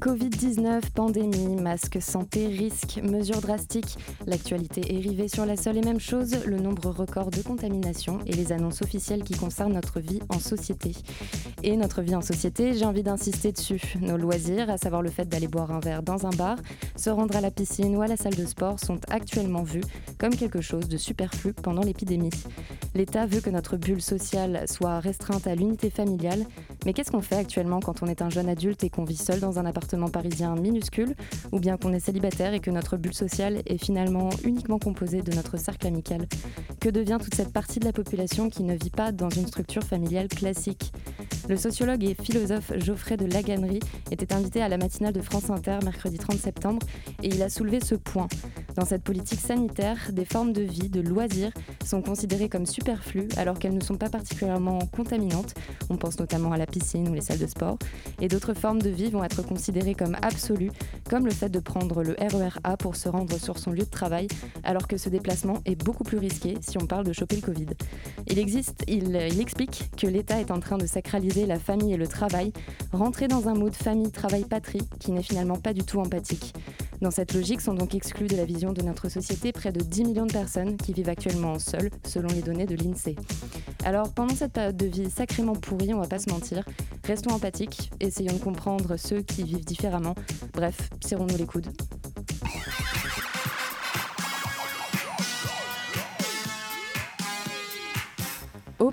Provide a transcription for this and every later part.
Covid-19, pandémie, masque santé, risques, mesures drastiques. L'actualité est rivée sur la seule et même chose, le nombre record de contaminations et les annonces officielles qui concernent notre vie en société. Et notre vie en société, j'ai envie d'insister dessus. Nos loisirs, à savoir le fait d'aller boire un verre dans un bar, se rendre à la piscine ou à la salle de sport, sont actuellement vus comme quelque chose de superflu pendant l'épidémie. L'État veut que notre bulle sociale soit restreinte à l'unité familiale, mais qu'est-ce qu'on fait actuellement quand on est un jeune adulte et qu'on vit seul dans un appartement parisien minuscule, ou bien qu'on est célibataire et que notre bulle sociale est finalement uniquement composée de notre cercle amical? Que devient toute cette partie de la population qui ne vit pas dans une structure familiale classique? Le sociologue et philosophe Geoffrey de Laganerie était invité à la matinale de France Inter mercredi 30 septembre et il a soulevé ce point. Dans cette politique sanitaire, des formes de vie, de loisirs sont considérées comme superflues alors qu'elles ne sont pas particulièrement contaminantes. On pense notamment à la piscine ou les salles de sport. Et d'autres formes de vie vont être considérées comme absolues, comme le fait de prendre le RER A pour se rendre sur son lieu de travail, alors que ce déplacement est beaucoup plus risqué si on parle de choper le Covid. Il, existe, il, il explique que l'État est en train de sacraliser la famille et le travail, rentrer dans un mode famille-travail-patrie qui n'est finalement pas du tout empathique. Dans cette logique sont donc exclus de la vision de notre société près de 10 millions de personnes qui vivent actuellement seules, selon les données de l'INSEE. Alors pendant cette période de vie sacrément pourrie, on va pas se mentir, restons empathiques, essayons de comprendre ceux qui vivent différemment. Bref, serrons-nous les coudes.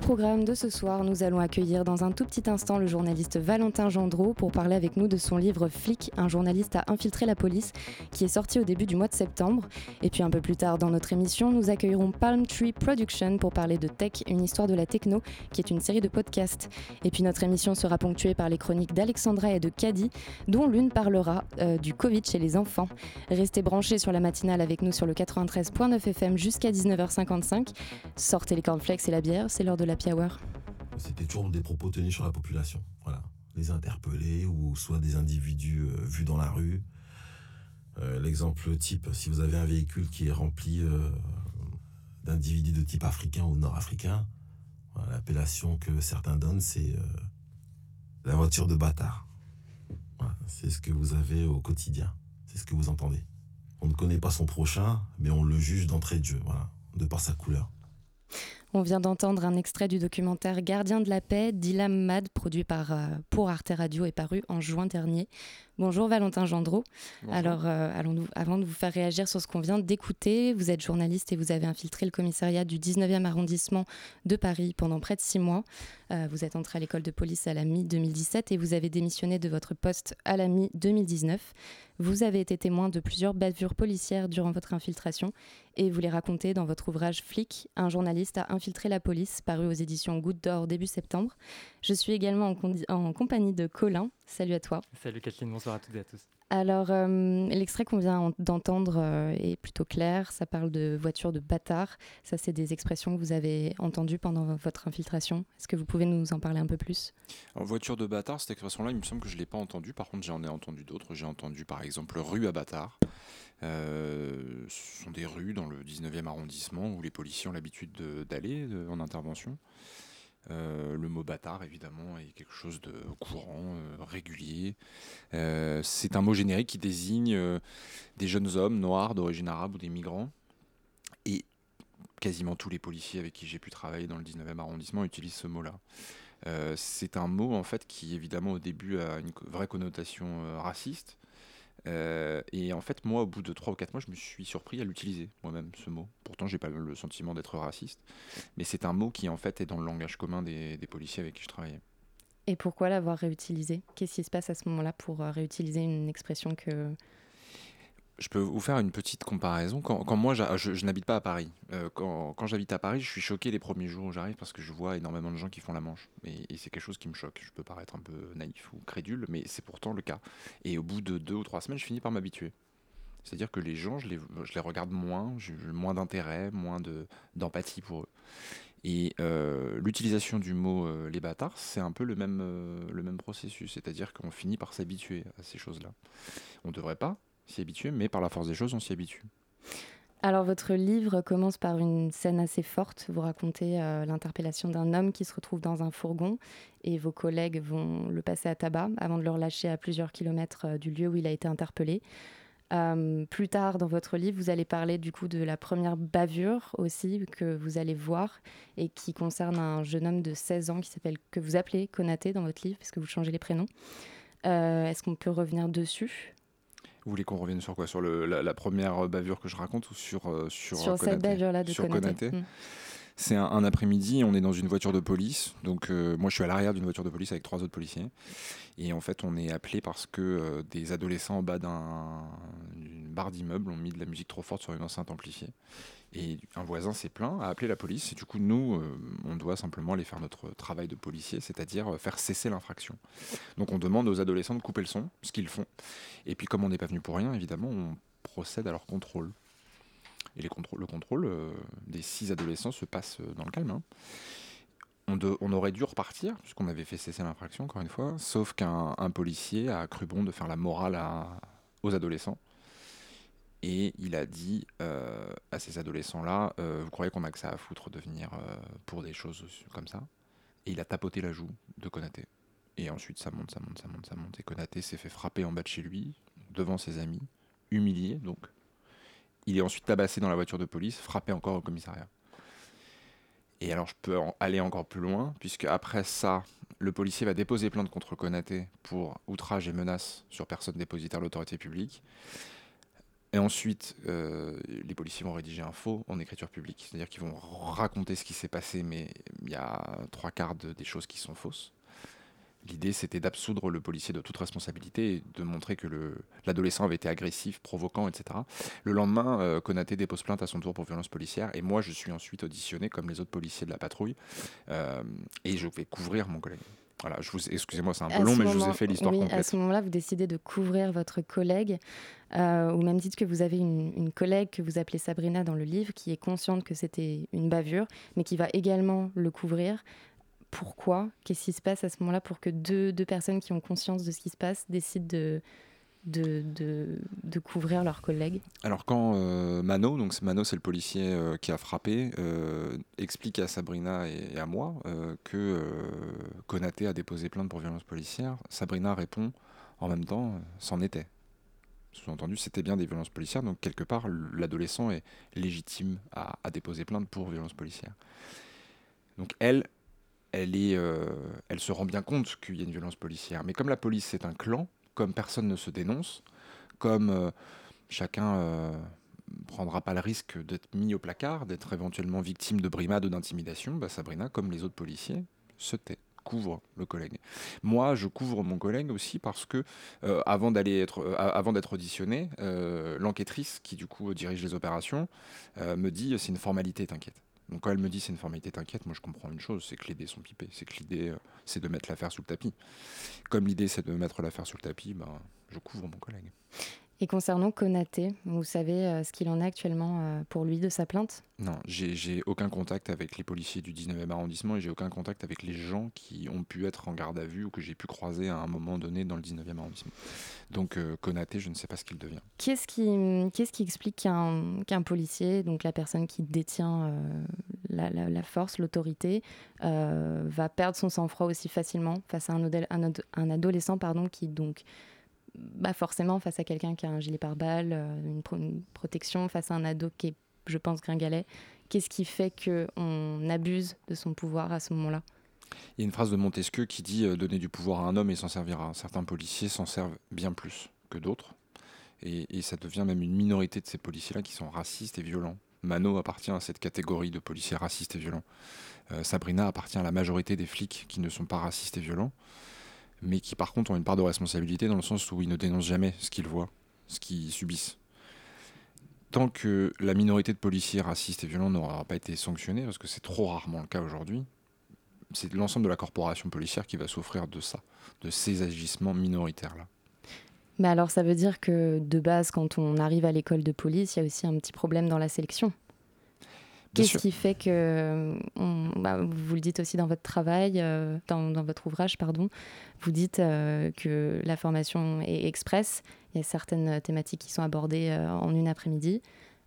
Programme de ce soir, nous allons accueillir dans un tout petit instant le journaliste Valentin Gendreau pour parler avec nous de son livre Flic, un journaliste à infiltrer la police, qui est sorti au début du mois de septembre. Et puis un peu plus tard dans notre émission, nous accueillerons Palm Tree Production pour parler de Tech, une histoire de la techno, qui est une série de podcasts. Et puis notre émission sera ponctuée par les chroniques d'Alexandra et de Caddy, dont l'une parlera euh, du Covid chez les enfants. Restez branchés sur la matinale avec nous sur le 93.9 FM jusqu'à 19h55. Sortez les cornflakes et la bière, c'est l'heure de la C'était toujours des propos tenus sur la population. Voilà. Les interpeller ou soit des individus euh, vus dans la rue. Euh, l'exemple type, si vous avez un véhicule qui est rempli euh, d'individus de type africain ou nord-africain, l'appellation que certains donnent, c'est la voiture de bâtard. c'est ce que vous avez au quotidien. C'est ce que vous entendez. On ne connaît pas son prochain, mais on le juge d'entrée de jeu, voilà, de par sa couleur. On vient d'entendre un extrait du documentaire Gardien de la paix d'Ilam Mad, produit par, euh, pour Arte Radio et paru en juin dernier. Bonjour Valentin Gendreau. Alors, euh, allons avant de vous faire réagir sur ce qu'on vient d'écouter, vous êtes journaliste et vous avez infiltré le commissariat du 19e arrondissement de Paris pendant près de six mois. Euh, vous êtes entré à l'école de police à la mi-2017 et vous avez démissionné de votre poste à la mi-2019. Vous avez été témoin de plusieurs bavures policières durant votre infiltration et vous les racontez dans votre ouvrage Flic, un journaliste a infiltré la police, paru aux éditions Goutte d'Or début septembre. Je suis également en, en compagnie de Colin. Salut à toi. Salut Catherine, bonsoir à toutes et à tous. Alors, euh, l'extrait qu'on vient d'entendre euh, est plutôt clair. Ça parle de voiture de bâtard. Ça, c'est des expressions que vous avez entendues pendant votre infiltration. Est-ce que vous pouvez nous en parler un peu plus? Alors, voiture de bâtard, cette expression-là, il me semble que je ne l'ai pas entendue. Par contre, j'en ai entendu d'autres. J'ai entendu, par exemple, rue à bâtard. Euh, ce sont des rues dans le 19e arrondissement où les policiers ont l'habitude d'aller en intervention. Euh, le mot bâtard, évidemment, est quelque chose de courant, euh, régulier. Euh, c'est un mot générique qui désigne des jeunes hommes noirs d'origine arabe ou des migrants. Et quasiment tous les policiers avec qui j'ai pu travailler dans le 19e arrondissement utilisent ce mot-là. c'est un mot, en fait, qui, évidemment, au début a une vraie connotation raciste. Euh, et en fait, moi, au bout de 3 ou 4 mois, je me suis surpris à l'utiliser, moi-même, ce mot. Pourtant, j'ai pas le sentiment d'être raciste. Mais c'est un mot qui, en fait, est dans le langage commun des, des policiers avec qui je travaillais. Et pourquoi l'avoir réutilisé? Qu'est-ce qui se passe à ce moment-là pour euh, réutiliser une expression que je peux vous faire une petite comparaison. Quand, moi, je, n'habite pas à Paris. Euh, quand, j'habite à Paris, je suis choqué les premiers jours où j'arrive parce que je vois énormément de gens qui font la manche. Et, c'est quelque chose qui me choque. Je peux paraître un peu naïf ou crédule, mais c'est pourtant le cas. Et au bout de deux ou trois semaines, je finis par m'habituer. C'est-à-dire que les gens, je les, regarde moins, j'ai moins d'intérêt, moins d'empathie pour eux. Et euh, l'utilisation du mot euh, les bâtards, c'est un peu le même, le même processus, c'est-à-dire qu'on finit par s'habituer à ces choses-là. On ne devrait pas s'y habituer, mais par la force des choses, on s'y habitue. Alors votre livre commence par une scène assez forte. Vous racontez l'interpellation d'un homme qui se retrouve dans un fourgon et vos collègues vont le passer à tabac avant de le relâcher à plusieurs kilomètres du lieu où il a été interpellé. Euh, plus tard dans votre livre, vous allez parler du coup de la première bavure aussi que vous allez voir et qui concerne un jeune homme de 16 ans qui s'appelle que vous appelez Konaté dans votre livre puisque vous changez les prénoms. Euh, est-ce qu'on peut revenir dessus? Vous voulez qu'on revienne sur quoi? Sur le, la, première bavure que je raconte ou sur euh, sur, sur cette bavure-là de Konaté, hmm. C'est un, après-midi, on est dans une voiture de police. Donc moi, je suis à l'arrière d'une voiture de police avec trois autres policiers. Et en fait, on est appelé parce que euh, des adolescents en bas d'une barre d'immeuble ont mis de la musique trop forte sur une enceinte amplifiée. Et un voisin s'est plaint, a appelé la police, et du coup, nous, euh, on doit simplement aller faire notre travail de policier, c'est-à-dire euh, faire cesser l'infraction. Donc on demande aux adolescents de couper le son, ce qu'ils font. Et puis comme on n'est pas venu pour rien, évidemment, on procède à leur contrôle. Et le contrôle des six adolescents se passe dans le calme. Hein on, aurait dû repartir, puisqu'on avait fait cesser l'infraction, encore une fois, sauf qu'un policier a cru bon de faire la morale aux adolescents. Et il a dit euh, à ces adolescents-là, euh, vous croyez qu'on a que ça à foutre de venir euh, pour des choses comme ça? Et il a tapoté la joue de Konaté. Et ensuite, ça monte, ça monte, ça monte, ça monte. Et Konaté s'est fait frapper en bas de chez lui, devant ses amis, humilié donc. Il est ensuite tabassé dans la voiture de police, frappé encore au commissariat. Et alors, je peux aller encore plus loin, puisque après ça, le policier va déposer plainte contre Konaté pour outrage et menace sur personne dépositaire de l'autorité publique. Et ensuite, euh, les policiers vont rédiger un faux en écriture publique, c'est-à-dire qu'ils vont raconter ce qui s'est passé, mais il y a trois quarts des choses qui sont fausses. L'idée, c'était d'absoudre le policier de toute responsabilité et de montrer que l'adolescent avait été agressif, provoquant, etc. Le lendemain, euh, Konaté dépose plainte à son tour pour violence policière et moi, je suis ensuite auditionné comme les autres policiers de la patrouille euh, et je vais couvrir mon collègue. Voilà, je vous, excusez-moi, c'est un peu long, mais je vous ai fait l'histoire oui, complète. À ce moment-là, vous décidez de couvrir votre collègue, euh, ou même dites que vous avez une, une, collègue que vous appelez Sabrina dans le livre, qui est consciente que c'était une bavure, mais qui va également le couvrir pourquoi Qu'est-ce qui se passe à ce moment-là pour que deux, personnes qui ont conscience de ce qui se passe décident de, de, de, couvrir leurs collègues? Alors quand euh, Mano, donc Mano c'est le policier euh, qui a frappé, euh, explique à Sabrina et, à moi que Konaté a déposé plainte pour violence policière, Sabrina répond en même temps, c'en était. Sous-entendu, c'était bien des violences policières, donc quelque part l'adolescent est légitime à, à déposer plainte pour violence policière. Donc elle, euh, elle se rend bien compte qu'il y a une violence policière. Mais comme la police c'est un clan, comme personne ne se dénonce, comme euh, chacun ne euh, prendra pas le risque d'être mis au placard, d'être éventuellement victime de brimades ou d'intimidation, bah Sabrina, comme les autres policiers, se tait couvre le collègue. Moi, je couvre mon collègue aussi parce que être, avant d'être auditionné, l'enquêtrice qui du coup dirige les opérations me dit c'est une formalité, t'inquiète. Donc quand elle me dit c'est une formalité, t'inquiète, moi je comprends une chose, c'est que les dés sont pipés, c'est que l'idée euh, c'est de mettre l'affaire sous le tapis. Comme l'idée c'est de mettre l'affaire sous le tapis, ben, je couvre mon collègue. Et concernant Konaté, vous savez euh, ce qu'il en est actuellement euh, pour lui de sa plainte? Non, j'ai aucun contact avec les policiers du 19e arrondissement et j'ai aucun contact avec les gens qui ont pu être en garde à vue ou que j'ai pu croiser à un moment donné dans le 19e arrondissement. Donc euh, Konaté, je ne sais pas ce qu'il devient. Qu'est-ce qui, explique qu'un policier, donc la personne qui détient la, force, l'autorité, va perdre son sang-froid aussi facilement face à un, un, un adolescent pardon, qui donc bah forcément, face à quelqu'un qui a un gilet pare-balles, euh, une, protection, face à un ado qui est, je pense, gringalet, qu'est-ce qui fait qu'on abuse de son pouvoir à ce moment-là? Il y a une phrase de Montesquieu qui dit euh, Donner du pouvoir à un homme et s'en servira. Certains policiers s'en servent bien plus que d'autres. Et, ça devient même une minorité de ces policiers-là qui sont racistes et violents. Mano appartient à cette catégorie de policiers racistes et violents. Euh, Sabrina appartient à la majorité des flics qui ne sont pas racistes et violents mais qui par contre ont une part de responsabilité dans le sens où ils ne dénoncent jamais ce qu'ils voient, ce qu'ils subissent. Tant que la minorité de policiers racistes et violents n'aura pas été sanctionnée, parce que c'est trop rarement le cas aujourd'hui, c'est l'ensemble de la corporation policière qui va souffrir de ça, de ces agissements minoritaires-là. Mais alors ça veut dire que de base, quand on arrive à l'école de police, il y a aussi un petit problème dans la sélection Qu'est-ce qui fait que, bah, vous le dites aussi dans votre travail, dans, dans, votre ouvrage, pardon, vous dites que la formation est express, il y a certaines thématiques qui sont abordées en une après-midi.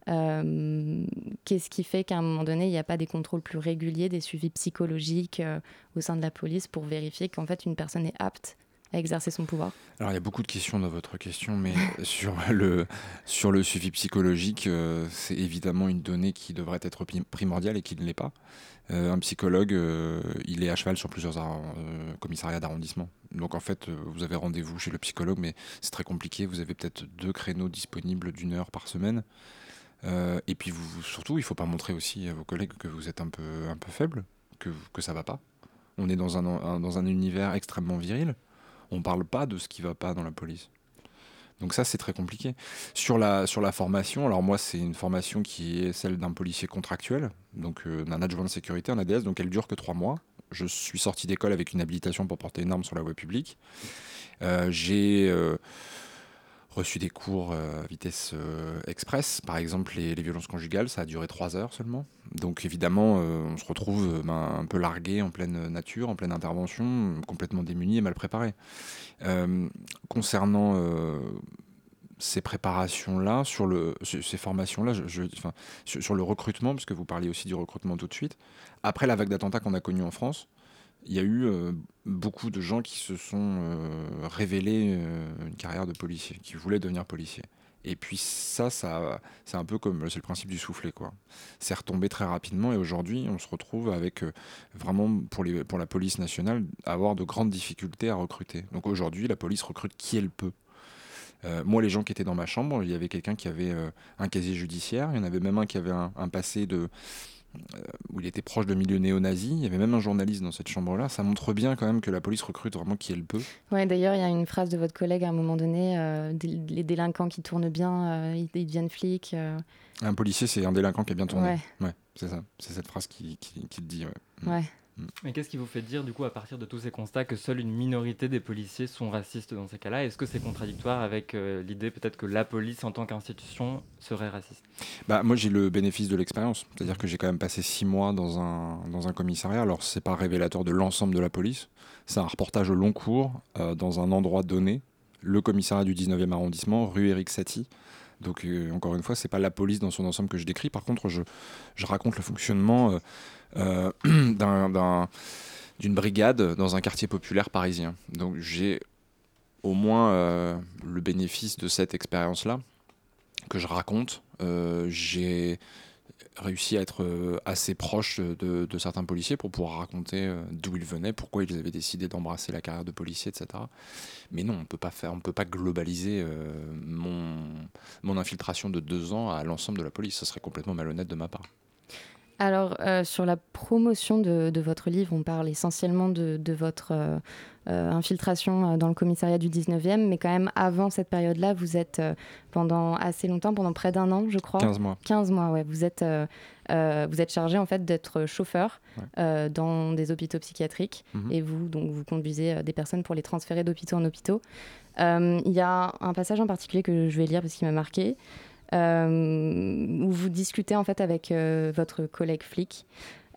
Euh, qu'est-ce qui fait qu'à un moment donné, il n'y a pas des contrôles plus réguliers, des suivis psychologiques euh, au sein de la police pour vérifier qu'en fait une personne est apte à exercer son pouvoir Alors il y a beaucoup de questions dans votre question, mais sur, le, sur le suivi psychologique, euh, c'est évidemment une donnée qui devrait être primordiale et qui ne l'est pas. un psychologue, il est à cheval sur plusieurs commissariats d'arrondissement. Donc en fait, vous avez rendez-vous chez le psychologue, mais c'est très compliqué. Vous avez peut-être deux créneaux disponibles d'une heure par semaine. Euh, et puis vous, surtout, il ne faut pas montrer aussi à vos collègues que vous êtes un peu, un peu faible, que, que ça va pas. On est dans un, dans un univers extrêmement viril. On ne parle pas de ce qui va pas dans la police. Donc ça, c'est très compliqué. Sur la, formation, alors moi, c'est une formation qui est celle d'un policier contractuel, donc euh, d'un adjoint de sécurité, un ADS, donc elle dure que trois mois. Je suis sorti d'école avec une habilitation pour porter une arme sur la voie publique. Euh, j'ai reçu des cours euh, à vitesse euh, express. Par exemple, les, violences conjugales, ça a duré trois heures seulement. Donc évidemment, euh, on se retrouve ben, un peu largué en pleine nature, en pleine intervention, complètement démuni et mal préparé. concernant ces préparations-là, sur le, ces formations-là, sur, sur, le recrutement, puisque vous parliez aussi du recrutement tout de suite, après la vague d'attentats qu'on a connue en France, il y a eu euh, beaucoup de gens qui se sont euh, révélés euh, une carrière de policier, qui voulaient devenir policier. Et puis ça, ça c'est un peu comme c'est le principe du soufflet, quoi. C'est retombé très rapidement et aujourd'hui, on se retrouve avec vraiment pour, la police nationale avoir de grandes difficultés à recruter. Donc aujourd'hui, la police recrute qui elle peut. moi, les gens qui étaient dans ma chambre, il y avait quelqu'un qui avait un casier judiciaire, il y en avait même un qui avait un passé de où il était proche de milieu néo-nazi. Il y avait même un journaliste dans cette chambre-là. Ça montre bien quand même que la police recrute vraiment qui elle peut. Ouais, d'ailleurs, il y a une phrase de votre collègue à un moment donné euh, les délinquants qui tournent bien, euh, ils, deviennent flics. Un policier, c'est un délinquant qui a bien tourné. Ouais, c'est ça. C'est cette phrase qui, qui, qui le dit. Ouais. ouais. Mm. Mais qu'est-ce qui vous fait dire, du coup, à partir de tous ces constats, que seule une minorité des policiers sont racistes dans ces cas-là? Est-ce que c'est contradictoire avec euh, l'idée peut-être que la police, en tant qu'institution, serait raciste? Bah, Moi, j'ai le bénéfice de l'expérience. C'est-à-dire que j'ai quand même passé six mois dans un, dans un commissariat. Alors, c'est pas révélateur de l'ensemble de la police. C'est un reportage au long cours euh, dans un endroit donné, le commissariat du 19e arrondissement, rue Éric Satie. Donc, euh, encore une fois, c'est pas la police dans son ensemble que je décris. Par contre, je, je raconte le fonctionnement euh, d'une brigade dans un quartier populaire parisien. Donc j'ai au moins euh, le bénéfice de cette expérience-là que je raconte. Euh, j'ai réussi à être assez proche de, certains policiers pour pouvoir raconter d'où ils venaient, pourquoi ils avaient décidé d'embrasser la carrière de policier, etc. Mais non, on peut pas faire, on peut pas globaliser mon, mon infiltration de deux ans à l'ensemble de la police. Ce serait complètement malhonnête de ma part. Alors, euh, sur la promotion de, votre livre, on parle essentiellement de, votre euh, euh, infiltration dans le commissariat du 19e, mais quand même, avant cette période-là, vous êtes pendant assez longtemps, pendant près d'un an, je crois. 15 mois. 15 mois, ouais. Vous êtes, vous êtes chargé, en fait, d'être chauffeur dans des hôpitaux psychiatriques, mhm. et vous, donc, vous conduisez des personnes pour les transférer d'hôpitaux en hôpitaux. Il y a un passage en particulier que je vais lire parce qu'il m'a marqué. Euh, où vous discutez en fait avec euh, votre collègue flic.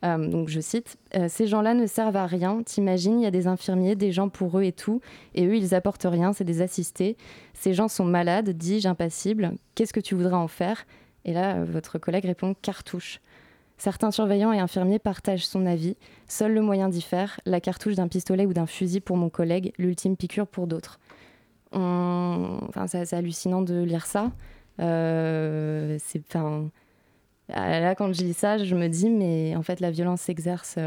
Euh, donc je cite, Ces gens-là ne servent à rien, t'imagines, il y a des infirmiers, des gens pour eux et tout, et eux ils apportent rien, c'est des assistés. Ces gens sont malades, dis-je, impassibles, qu'est-ce que tu voudrais en faire? Et là, votre collègue répond cartouche. Certains surveillants et infirmiers partagent son avis. Seul le moyen d'y faire, la cartouche d'un pistolet ou d'un fusil pour mon collègue, l'ultime piqûre pour d'autres. Enfin, c'est hallucinant de lire ça. Euh, c'est, enfin, là, quand je lis ça, je me dis, mais en fait, la violence s'exerce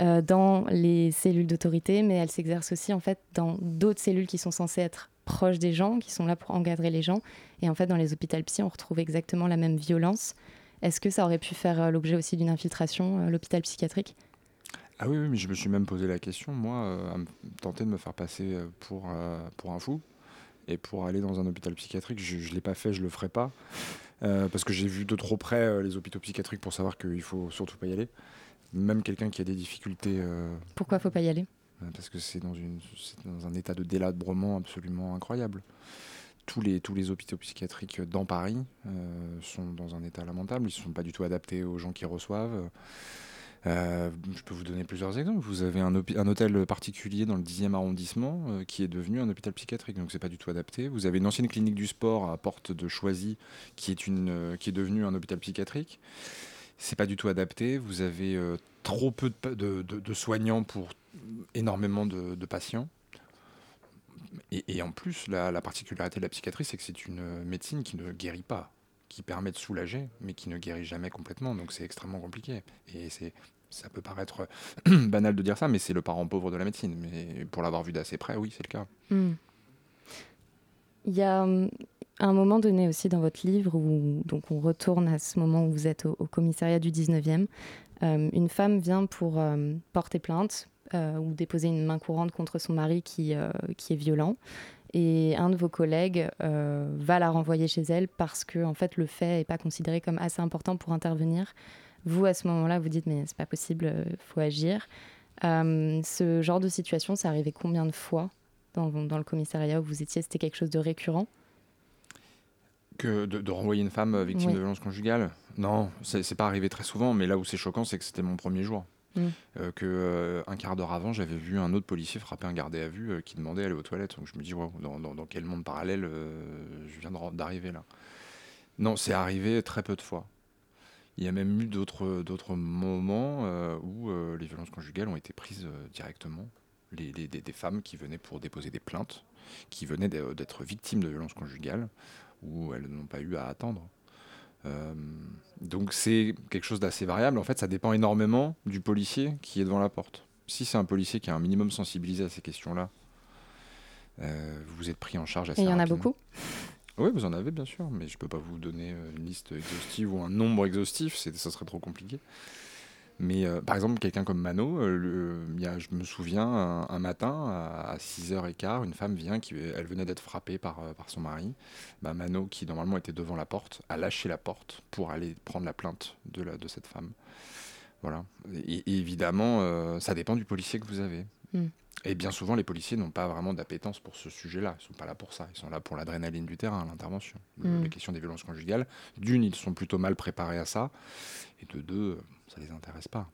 euh, dans les cellules d'autorité, mais elle s'exerce aussi en fait dans d'autres cellules qui sont censées être proches des gens, qui sont là pour encadrer les gens. Et en fait, dans les hôpitaux psy, on retrouve exactement la même violence. Est-ce que ça aurait pu faire euh, l'objet aussi d'une infiltration, l'hôpital psychiatrique? Ah oui, oui, mais je me suis même posé la question, moi, à tenter de me faire passer pour, pour un fou. Et pour aller dans un hôpital psychiatrique, je ne l'ai pas fait, je ne le ferai pas. Euh, parce que j'ai vu de trop près euh, les hôpitaux psychiatriques pour savoir qu'il faut surtout pas y aller. Même quelqu'un qui a des difficultés. Euh, Pourquoi faut pas y aller? Parce que c'est dans, dans un état de délabrement absolument incroyable. tous les, tous les hôpitaux psychiatriques dans Paris sont dans un état lamentable. Ils ne sont pas du tout adaptés aux gens qui reçoivent. Euh, je peux vous donner plusieurs exemples. Vous avez un, hôtel particulier dans le 10e arrondissement euh, qui est devenu un hôpital psychiatrique, donc c'est pas du tout adapté. Vous avez une ancienne clinique du sport à Porte de Choisy qui est, une, euh, qui est devenue un hôpital psychiatrique. C'est pas du tout adapté. Vous avez trop peu de, soignants pour énormément de, patients. Et, en plus, la particularité de la psychiatrie, c'est que c'est une médecine qui ne guérit pas qui permet de soulager, mais qui ne guérit jamais complètement. Donc c'est extrêmement compliqué. Et c'est, ça peut paraître banal de dire ça, mais c'est le parent pauvre de la médecine. Mais pour l'avoir vu d'assez près, oui, c'est le cas. Hmm. Il y a hum, un moment donné aussi dans votre livre où donc on retourne à ce moment où vous êtes au, commissariat du 19e. Hum, une femme vient pour hum, porter plainte euh, ou déposer une main courante contre son mari qui, euh, qui est violent et un de vos collègues euh, va la renvoyer chez elle parce que en fait le fait n'est pas considéré comme assez important pour intervenir. Vous à ce moment-là vous dites mais c'est pas possible, il faut agir. Euh, ce genre de situation, ça arrivait combien de fois dans, dans le commissariat où vous étiez? C'était quelque chose de récurrent? Que de, renvoyer une femme victime de violence conjugale? Non, c'est pas arrivé très souvent, mais là où c'est choquant, c'est que c'était mon premier jour. Mm. Euh, euh, un quart d'heure avant, j'avais vu un autre policier frapper un gardé à vue euh, qui demandait d'aller aux toilettes. Donc je me dis, dans, quel monde parallèle je viens d'arriver là Non, c'est arrivé très peu de fois. Il y a même eu d'autres d'autres moments où les violences conjugales ont été prises directement. Les, des, femmes qui venaient pour déposer des plaintes, qui venaient d'être victimes de violences conjugales, où elles n'ont pas eu à attendre. Euh, donc c'est quelque chose d'assez variable. En fait, ça dépend énormément du policier qui est devant la porte. Si c'est un policier qui est un minimum sensibilisé à ces questions-là, euh, vous êtes pris en charge assez Et il y en a beaucoup Oui, vous en avez bien sûr, mais je ne peux pas vous donner une liste exhaustive ou un nombre exhaustif, ça serait trop compliqué. Mais euh, par exemple, quelqu'un comme Mano, euh, je me souviens, un, matin, à, 6h15, une femme vient, elle venait d'être frappée par, euh, son mari. Bah, Mano, qui normalement était devant la porte, a lâché la porte pour aller prendre la plainte de, la, de cette femme. Voilà. Et, évidemment, ça dépend du policier que vous avez. Hmm. Et bien souvent, les policiers n'ont pas vraiment d'appétence pour ce sujet-là. Ils ne sont pas là pour ça. Ils sont là pour l'adrénaline du terrain, l'intervention. Hmm. Les questions des violences conjugales, d'une, ils sont plutôt mal préparés à ça. Et de deux, ça les intéresse pas.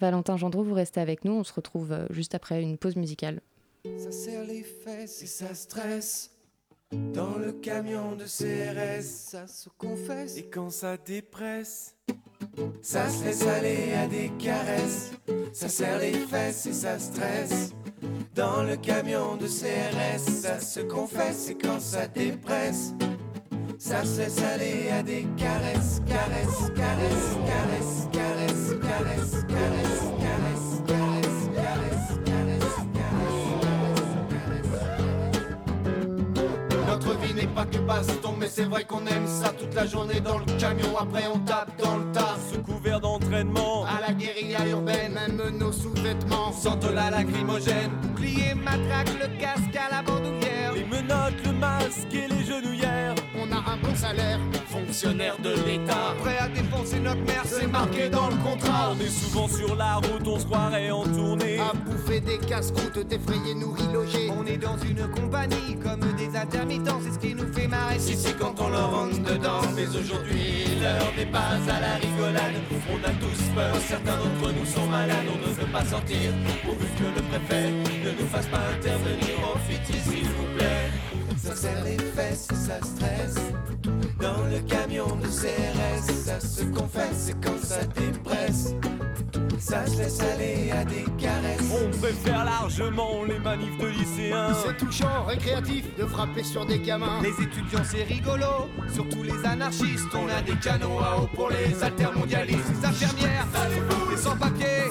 Valentin Gendreau, vous restez avec nous. On se retrouve euh, juste après une pause musicale. Ça serre les fesses et ça stresse. Dans le camion de CRS, ça se confesse. Et quand ça dépresse, ça se laisse aller à des caresses. Ça serre les fesses et ça stresse. Dans le camion de CRS, ça se confesse. Et quand ça dépresse, ça se laisse aller à des caresses, caresses, caresses, caresses, caresses, caresses, pas que mais c'est vrai qu'on aime ça toute la journée dans le camion. Après on tape dans le tas, sous couvert d'entraînement. À la guérilla urbaine, même nos sous-vêtements sentent la lacrymogène. Bouclier, matraque, le casque à la bandoulière. Les menottes, le masque et les genouillères un bon salaire, fonctionnaire de l'État. Prêt à défoncer notre mère, c'est marqué dans le contrat. On est souvent sur la route, on se croirait en tournée. À bouffer des casse-croûtes, défrayés, nourris, logés. On est dans une compagnie, comme des intermittents, c'est ce qui nous fait marrer. Si, si, quand on leur rentre dedans. Mais aujourd'hui, l'heure n'est pas à la rigolade. On a tous peur, certains d'entre nous sont malades. On ne veut pas sortir, pourvu que le préfet ne nous fasse pas intervenir. Profitez, s'il vous plaît. Ça serre les fesses et ça stresse. Dans le camion de CRS, ça se confesse et quand ça dépresse. Ça se laisse aller à des caresses. On préfère largement les manifs de lycéens. C'est touchant, récréatif de frapper sur des gamins. Les étudiants, c'est rigolo. Surtout les anarchistes. On a des canaux à eau pour les altermondialistes. Les infirmières, les sans-papiers,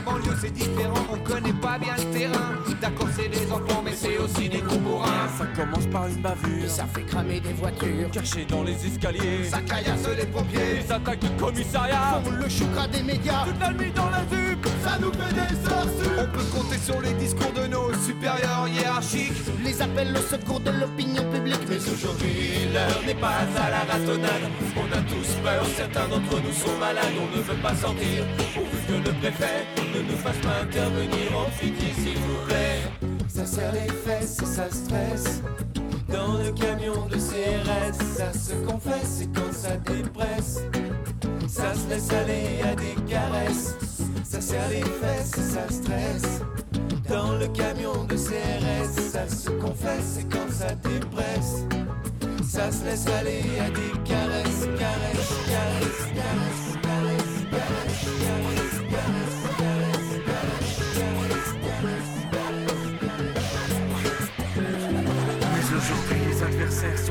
La banlieue, c'est différent. On connaît pas bien le terrain. D'accord, c'est des enfants, mais c'est aussi des gros bourrins. Ça commence par une bavure, et ça fait cramer des voitures. Cachées dans les escaliers, ça caillasse les pompiers. Les attaques de commissariat, font le choucra des médias. Toute la nuit dans la zup, ça nous fait des heures On peut compter sur les discours de nos supérieurs hiérarchiques. Les appels au secours de l'opinion publique. Mais aujourd'hui, l'heure n'est pas à la ratonnade. On a tous peur, certains d'entre nous sont malades. On ne veut pas sortir, pourvu que le préfet ne nous fasse pas intervenir en fuite, s'il vous plaît. Ça serre les fesses et ça stresse. Dans le camion de CRS, ça se confesse et quand ça dépresse, ça se laisse aller à des caresses. Ça serre les fesses et ça stresse. Dans le camion de CRS, ça se confesse et quand ça dépresse, ça se laisse aller à des caresses, caresses, caresses, caresses, caresses, caresses, caresses.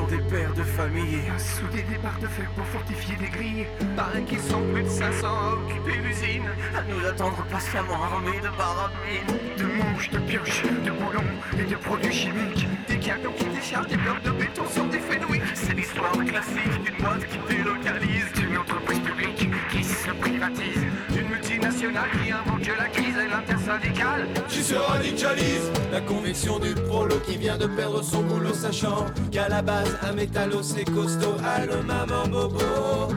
Des pères de famille. Soudés des barres de fer pour fortifier des grilles. Paraît qu'ils sont plus de 500 à occuper l'usine. À nous attendre patiemment armés de barabines, de mouches, de pioches, de boulons et de produits chimiques. Des camions qui déchargent des blocs de béton sur des fenouilles. C'est l'histoire classique d'une boîte qui délocalise, d'une entreprise publique qui se privatise, d'une multinationale qui invente que la crise et l'intersyndicale. Qui se radicalise La conviction du prolo qui vient de perdre son boulot sachant qu'à la base un métallo c'est costaud. Allô maman bobo.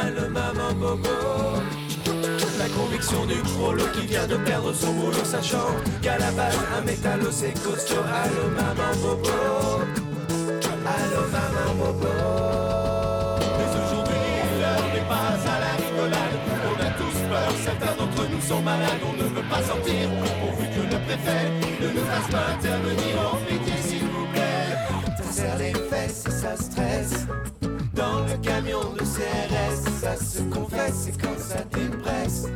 Allô maman bobo. La conviction du prolo qui vient de perdre son boulot sachant qu'à la base un métallo c'est costaud. Allô maman bobo. Allô maman bobo sont malades On ne veut pas sortir pourvu que le préfet ne nous fasse pas intervenir En pitié s'il vous plaît Ça serre les fesses et ça stresse Dans le camion de CRS Ça se confesse et quand ça dépresse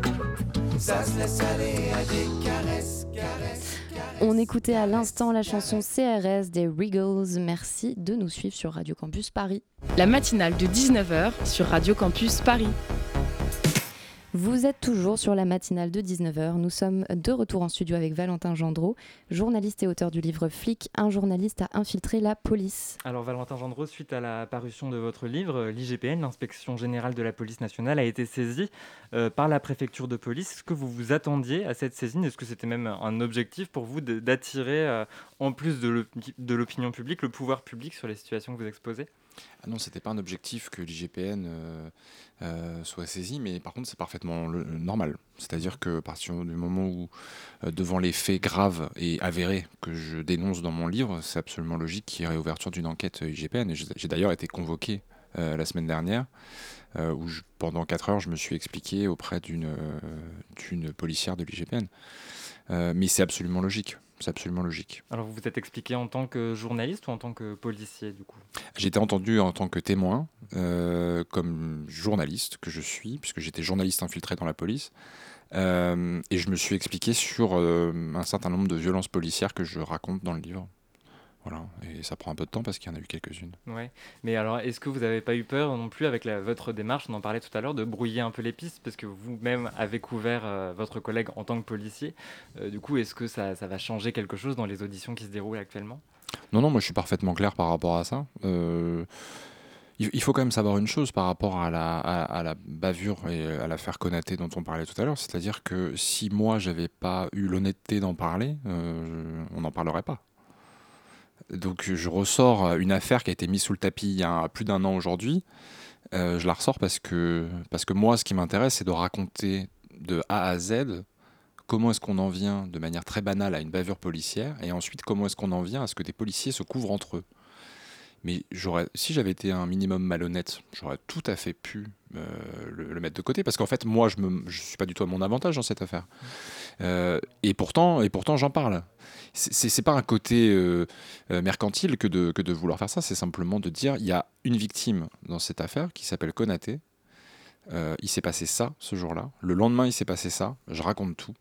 Ça se laisse aller à des caresses, caresses, On écoutait à l'instant la chanson CRS des Regals. Merci de nous suivre sur Radio Campus Paris. La matinale de 19h sur Radio Campus Paris. Vous êtes toujours sur la matinale de 19h. Nous sommes de retour en studio avec Valentin Gendreau, journaliste et auteur du livre Flic, un journaliste a infiltré la police. Alors Valentin Gendreau, suite à la parution de votre livre, l'IGPN, l'Inspection Générale de la Police Nationale, a été saisie euh, par la préfecture de police. Est-ce que vous vous attendiez à cette saisine? Est-ce que c'était même un objectif pour vous d'attirer, euh, en plus de l'opinion publique, le pouvoir public sur les situations que vous exposez? Ah non, c'était pas un objectif que l'IGPN euh, euh, soit saisi, mais par contre c'est parfaitement normal. C'est-à-dire que à partir du moment où, euh, devant les faits graves et avérés que je dénonce dans mon livre, c'est absolument logique qu'il y ait réouverture d'une enquête IGPN. J'ai d'ailleurs été convoqué la semaine dernière, où pendant 4 heures je me suis expliqué auprès d'une policière de l'IGPN. Mais c'est absolument logique. C'est absolument logique. Alors vous vous êtes expliqué en tant que journaliste ou en tant que policier du coup? J'ai été entendu en tant que témoin, euh, comme journaliste que je suis, puisque j'étais journaliste infiltré dans la police. Euh, et je me suis expliqué sur euh, un certain nombre de violences policières que je raconte dans le livre. Voilà. Et ça prend un peu de temps parce qu'il y en a eu quelques-unes. Ouais. Mais alors, est-ce que vous n'avez pas eu peur non plus avec la- votre démarche, on en parlait tout à l'heure, de brouiller un peu les pistes parce que vous-même avez couvert euh, votre collègue en tant que policier. Euh, du coup, est-ce que ça, ça va changer quelque chose dans les auditions qui se déroulent actuellement? Non, non, moi je suis parfaitement clair par rapport à ça. Euh, il, il faut quand même savoir une chose par rapport à la, à, à la bavure et à l'affaire Konaté dont on parlait tout à l'heure, c'est-à-dire que si moi j'avais pas eu l'honnêteté d'en parler, on n'en parlerait pas. Donc je ressors une affaire qui a été mise sous le tapis il y a plus d'un an aujourd'hui. Euh, je la ressors parce que, parce que moi, ce qui m'intéresse, c'est de raconter de A à Z comment est-ce qu'on en vient de manière très banale à une bavure policière et ensuite comment est-ce qu'on en vient à ce que des policiers se couvrent entre eux. Mais j'aurais, si j'avais été un minimum malhonnête, j'aurais tout à fait pu euh, le, mettre de côté parce qu'en fait, moi, je ne je suis pas du tout à mon avantage dans cette affaire. Euh, et pourtant, et pourtant, j'en parle. C'est- c'est pas un côté euh, mercantile que de, que de vouloir faire ça, c'est simplement de dire il y a une victime dans cette affaire qui s'appelle Konaté. Il s'est passé ça ce jour-là. Le lendemain, il s'est passé ça. Je raconte tout.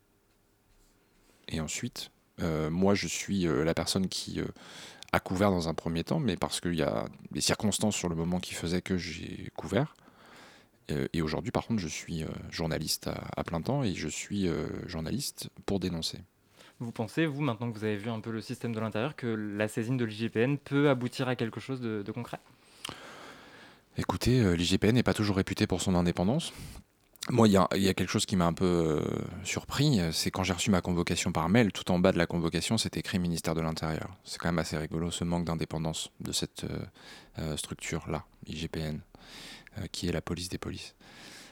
Et ensuite, moi, je suis la personne qui a couvert dans un premier temps, mais parce qu'il y a des circonstances sur le moment qui faisaient que j'ai couvert. Euh, et aujourd'hui, par contre, je suis euh, journaliste à, à plein temps et je suis euh, journaliste pour dénoncer. Vous pensez, vous, maintenant que vous avez vu un peu le système de l'intérieur, que la saisine de l'IGPN peut aboutir à quelque chose de, de concret? Écoutez, l'IGPN n'est pas toujours réputé pour son indépendance. Moi, il y, a- quelque chose qui m'a un peu euh, surpris, euh, c'est quand j'ai reçu ma convocation par mail, tout en bas de la convocation, c'est écrit ministère de l'Intérieur. C'est quand même assez rigolo ce manque d'indépendance de cette euh, structure-là, IGPN, qui est la police des polices.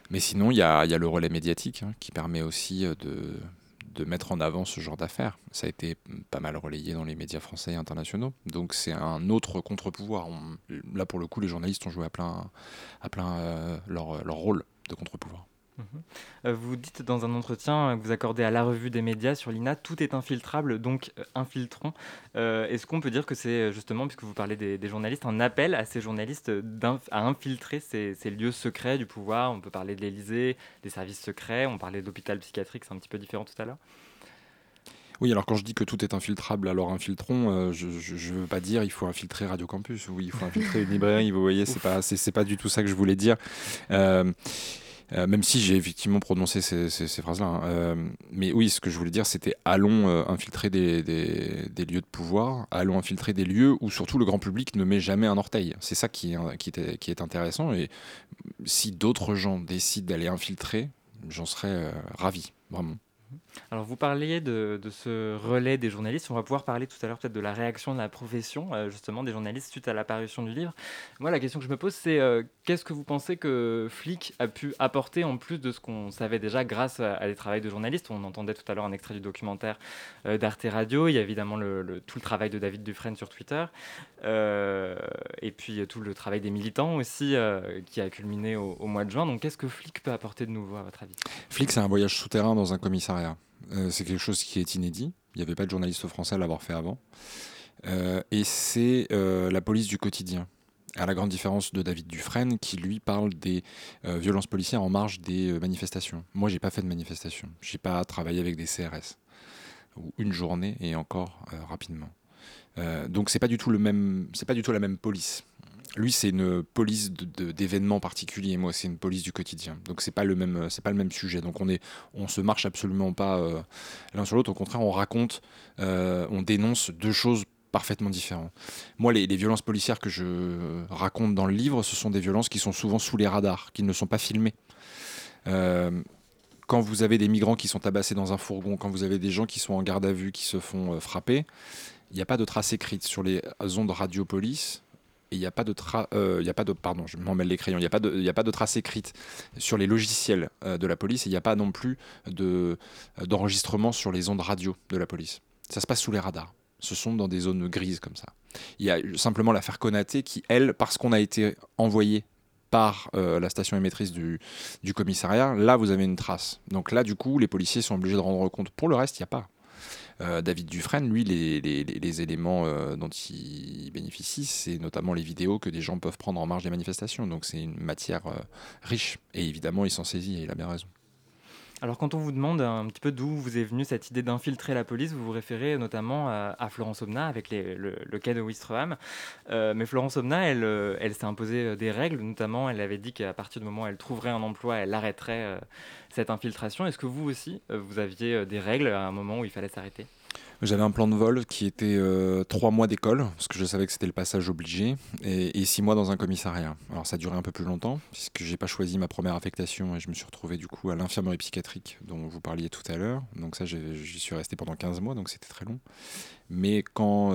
Mais sinon, il y a, le relais médiatique hein, qui permet aussi de, mettre en avant ce genre d'affaires. Ça a été pas mal relayé dans les médias français et internationaux. Donc c'est un autre contre-pouvoir. Là, pour le coup, les journalistes ont joué à plein, leur rôle de contre-pouvoir. Mhm. Euh, vous dites dans un entretien que vous accordez à la revue des médias sur l'INA, tout est infiltrable, donc euh, infiltrons. Euh, est-ce qu'on peut dire que c'est justement, puisque vous parlez des, journalistes, un appel à ces journalistes à infiltrer ces, lieux secrets du pouvoir? On peut parler de l'Elysée, des services secrets, on parlait d'hôpital psychiatrique, c'est un petit peu différent tout à l'heure. Oui, alors quand je dis que tout est infiltrable, alors infiltrons, je ne veux pas dire il faut infiltrer Radio Campus, oui, il faut infiltrer une librairie, vous voyez, c'est pas, pas du tout ça que je voulais dire. Euh, même si j'ai effectivement prononcé ces, phrases-là. Hein. Euh, mais oui, ce que je voulais dire, c'était allons euh, infiltrer des, lieux de pouvoir, allons infiltrer des lieux où surtout le grand public ne met jamais un orteil. C'est ça qui est, qui est intéressant. Et si d'autres gens décident d'aller infiltrer, j'en serais ravi, vraiment. Alors vous parliez de, ce relais des journalistes, on va pouvoir parler tout à l'heure peut-être de la réaction de la profession, euh, justement des journalistes suite à l'apparition du livre. Moi la question que je me pose c'est euh, qu'est-ce que vous pensez que Flick a pu apporter en plus de ce qu'on savait déjà grâce à, des travails de journalistes On entendait tout à l'heure un extrait du documentaire euh, d'Arte Radio, il y a évidemment tout le travail de David Dufresne sur Twitter, et puis tout le travail des militants aussi qui a culminé au, au mois de juin. Donc qu'est-ce que Flick peut apporter de nouveau à votre avis? Flick c'est un voyage souterrain dans un commissariat. Euh, c'est quelque chose qui est inédit. Il n'y avait pas de journaliste français à l'avoir fait avant. Euh, et c'est euh, la police du quotidien. À la grande différence de David Dufresne, qui lui parle des violences policières en marge des manifestations. Moi, j'ai pas fait de manifestation. J'ai pas travaillé avec des CRS ou une journée et encore rapidement. donc c'est pas c'est pas du tout la même police. Lui, c'est une police d'événements particuliers. Moi, c'est une police du quotidien. Donc, c'est pas c'est pas le même sujet. Donc, on est, on se marche absolument pas euh, l'un sur l'autre. Au contraire, on raconte, euh, on dénonce deux choses parfaitement différentes. Moi, les, violences policières que je raconte dans le livre, ce sont des violences qui sont souvent sous les radars, qui ne sont pas filmées. Euh, quand vous avez des migrants qui sont tabassés dans un fourgon, quand vous avez des gens qui sont en garde à vue, qui se font frapper, il n'y a pas de traces écrites sur les ondes radiopolice il n'y a pas de tra euh, il a pas de pardon je m'en mêle les crayons il n'y a pas de il a pas de écrites sur les logiciels euh, de la police et il n'y a pas non plus de d'enregistrement sur les ondes radio de la police ça se passe sous les radars ce sont dans des zones grises comme ça il y a simplement l'affaire Konaté qui elle parce qu'on a été envoyé par euh, la station émettrice du, du commissariat, là vous avez une trace. Donc là du coup les policiers sont obligés de rendre compte. Pour le reste, il n'y a pas. Euh, David Dufresne, lui, les, éléments euh, dont il bénéficie, c'est notamment les vidéos que des gens peuvent prendre en marge des manifestations. Donc c'est une matière euh, riche. Et évidemment, il s'en saisit et il a bien raison. Alors quand on vous demande un petit peu d'où vous est venue cette idée d'infiltrer la police, vous vous référez notamment à, Florence Omna avec le, cas de Wistreham. mais Florence Omna, elle, elle s'est imposée des règles, notamment elle avait dit qu'à partir du moment où elle trouverait un emploi, elle arrêterait cette infiltration. Est-ce que vous aussi, euh, vous aviez euh, des règles à un moment où il fallait s'arrêter? J'avais un plan de vol qui était euh, trois mois d'école, parce que je savais que c'était le passage obligé, et, six mois dans un commissariat. Alors ça a duré un peu plus longtemps, puisque j'ai pas choisi ma première affectation et je me suis retrouvé du coup à l'infirmerie psychiatrique dont vous parliez tout à l'heure. Donc ça, j'y suis resté pendant 15 mois, donc c'était très long. Mais quand,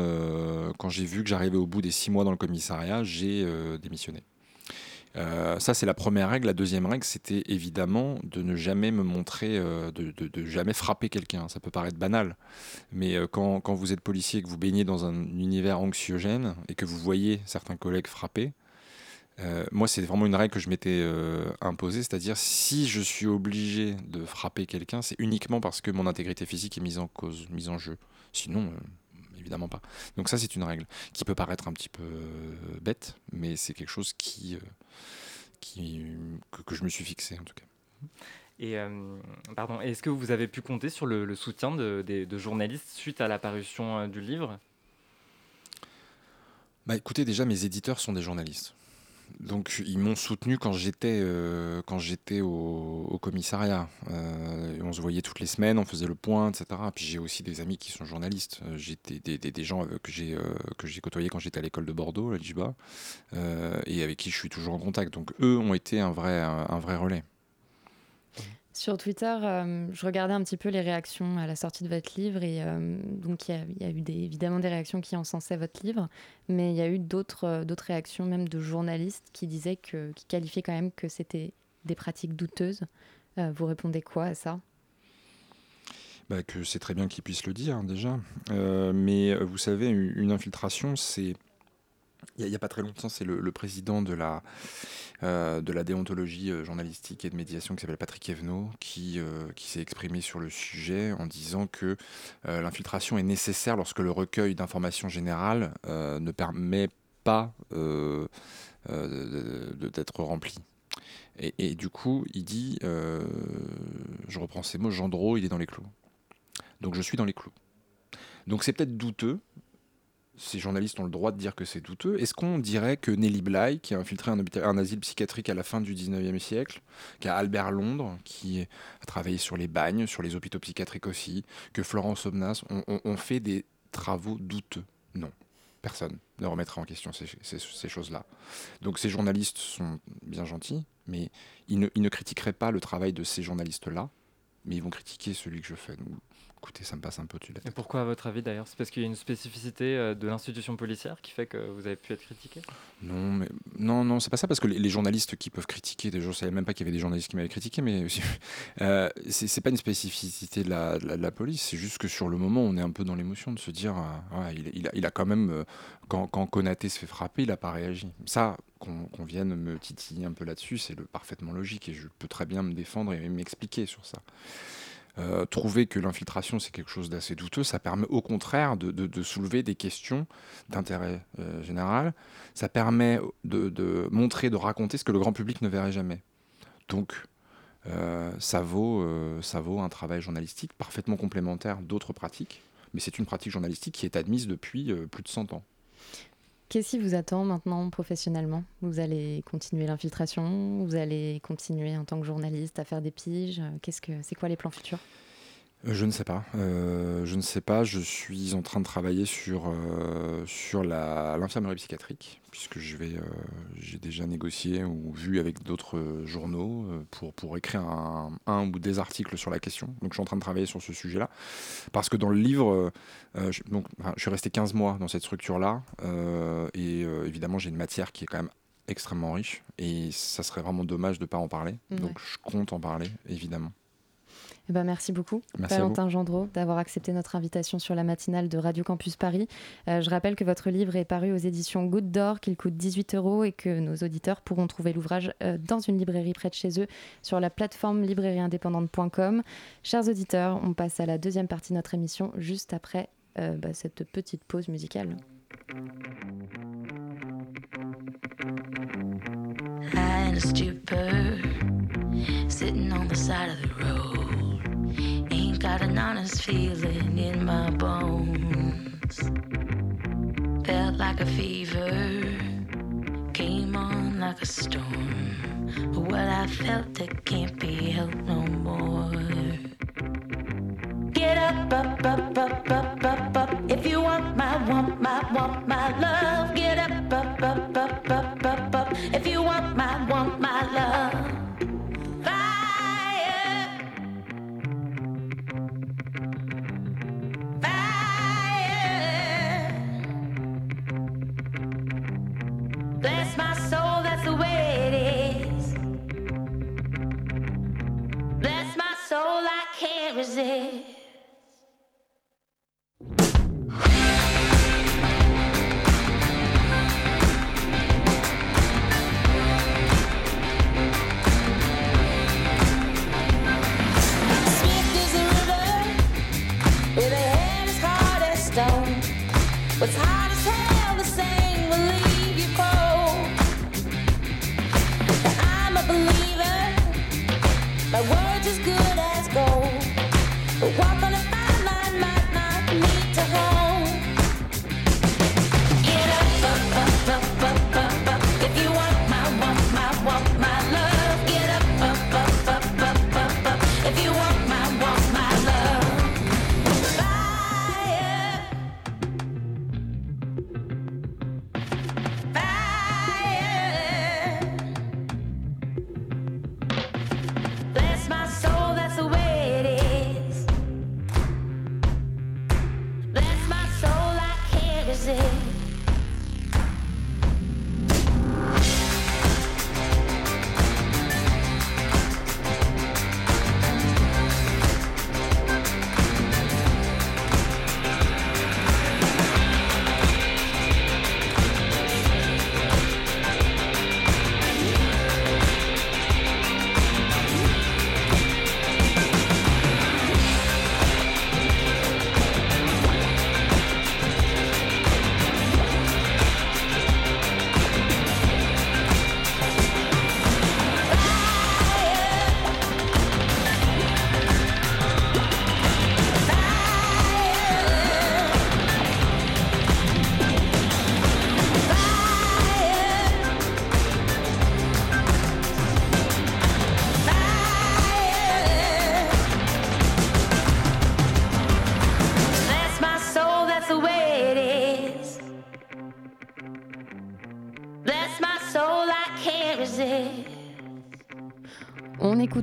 quand j'ai vu que j'arrivais au bout des six mois dans le commissariat, j'ai démissionné. Euh, ça, c'est la première règle. La deuxième règle, c'était évidemment de ne jamais me montrer, euh, de, de, jamais frapper quelqu'un. Ça peut paraître banal, mais euh, quand, quand, vous êtes policier et que vous baignez dans un univers anxiogène et que vous voyez certains collègues frapper, moi, c'est vraiment une règle que je m'étais imposée, c'est-à-dire si je suis obligé de frapper quelqu'un, c'est uniquement parce que mon intégrité physique est mise en cause, mise en jeu. Sinon, évidemment pas. Donc ça, c'est une règle qui peut paraître un petit peu bête, mais c'est quelque chose qui qui, que, je me suis fixé en tout cas. Et euh, pardon, est-ce que vous avez pu compter sur le, soutien de, de, journalistes suite à l'apparition euh, du livre? Bah écoutez, déjà mes éditeurs sont des journalistes. Donc ils m'ont soutenu quand j'étais euh, quand j'étais au, commissariat. Euh, on se voyait toutes les semaines, on faisait le point, etc. Puis j'ai aussi des amis qui sont journalistes. Euh, j'ai des, des, gens que j'ai que j'ai côtoyés quand j'étais à l'école de Bordeaux, à l'IJBA, et avec qui je suis toujours en contact. Donc eux ont été un vrai un vrai relais. Sur Twitter, euh, je regardais un petit peu les réactions à la sortie de votre livre et euh, donc il y, a eu évidemment des réactions qui encensaient votre livre, mais il y a eu d'autres euh, d'autres réactions même de journalistes qui disaient que qui qualifiaient quand même que c'était des pratiques douteuses. vous répondez quoi à ça? Bah, que c'est très bien qu'il puisse le dire déjà. Euh, mais vous savez, une, infiltration, c'est il n'y a, pas très longtemps, c'est le, président de la, euh, de la déontologie journalistique et de médiation qui s'appelle Patrick Evenot, qui, qui s'est exprimé sur le sujet en disant que l'infiltration est nécessaire lorsque le recueil d'informations générales ne permet pas d'être rempli. Et, et, du coup, il dit, je reprends ces mots, Gendreau, il est dans les clous. Donc je suis dans les clous. Donc c'est peut-être douteux. Ces journalistes ont le droit de dire que c'est douteux. Est-ce qu'on dirait que Nelly Bly, qui a infiltré un, asile psychiatrique à la fin du 19e siècle, a Albert Londres, qui a travaillé sur les bagnes, sur les hôpitaux psychiatriques aussi, que Florence Omnas ont, fait des travaux douteux? Non. Personne ne remettra en question ces, choses-là. Donc ces journalistes sont bien gentils, mais ils ne critiqueraient pas le travail de ces journalistes-là, mais ils vont critiquer celui que je fais écoutez, ça me passe un peu au-dessus Et pourquoi, à votre avis, d'ailleurs? C'est parce qu'il y a une spécificité euh, de l'institution policière qui fait que vous avez pu être critiqué? Non, mais non, non, c'est pas ça, parce que les, journalistes qui peuvent critiquer, je savais même pas qu'il y avait des journalistes qui m'avaient critiqué, mais euh, c'est pas une spécificité de la, de la, police, c'est juste que sur le moment, on est un peu dans l'émotion de se dire, euh, il, a, il, a, quand même, euh, quand, quand Konaté se fait frapper, il a pas réagi. Ça, qu'on vienne me titiller un peu là-dessus, c'est parfaitement logique et je peux très bien me défendre et m'expliquer sur ça. Euh, trouver que l'infiltration c'est quelque chose d'assez douteux, ça permet au contraire de, soulever des questions d'intérêt euh, général. Ça permet de, montrer, de raconter ce que le grand public ne verrait jamais. Donc euh, ça, vaut, ça vaut un travail journalistique parfaitement complémentaire d'autres pratiques, mais c'est une pratique journalistique qui est admise depuis plus de 100 ans. Qu'est-ce qui vous attend maintenant professionnellement? Vous allez continuer l'infiltration? Vous allez continuer en tant que journaliste à faire des piges? Qu'est-ce que c'est quoi les plans futurs? Je ne sais pas. Euh, je ne sais pas. Je suis en train de travailler sur, euh, sur l'infirmerie psychiatrique, puisque je vais, j'ai déjà négocié ou vu avec d'autres journaux pour, pour écrire un, un, ou des articles sur la question. Donc je suis en train de travailler sur ce sujet-là. Parce que dans le livre, je, donc, je suis resté 15 mois dans cette structure-là. et évidemment, j'ai une matière qui est quand même extrêmement riche. Et ça serait vraiment dommage de ne pas en parler. Donc je compte en parler, évidemment. Eh ben, merci beaucoup, Valentin Gendreau, d'avoir accepté notre invitation sur la matinale de Radio Campus Paris. Euh, je rappelle que votre livre est paru aux éditions Goutte d'Or, qu'il coûte 18 euros et que nos auditeurs pourront trouver l'ouvrage euh, dans une librairie près de chez eux sur la plateforme librairieindépendante.com. Chers auditeurs, on passe à la deuxième partie de notre émission juste après euh, bah, cette petite pause musicale. Sitting on the side of the road. Ain't got an honest feeling in my bones. Felt like a fever, came on like a storm. What I felt, it can't be helped no more. Get up, up, up, up, up, up, up. If you want my, want my, want my love.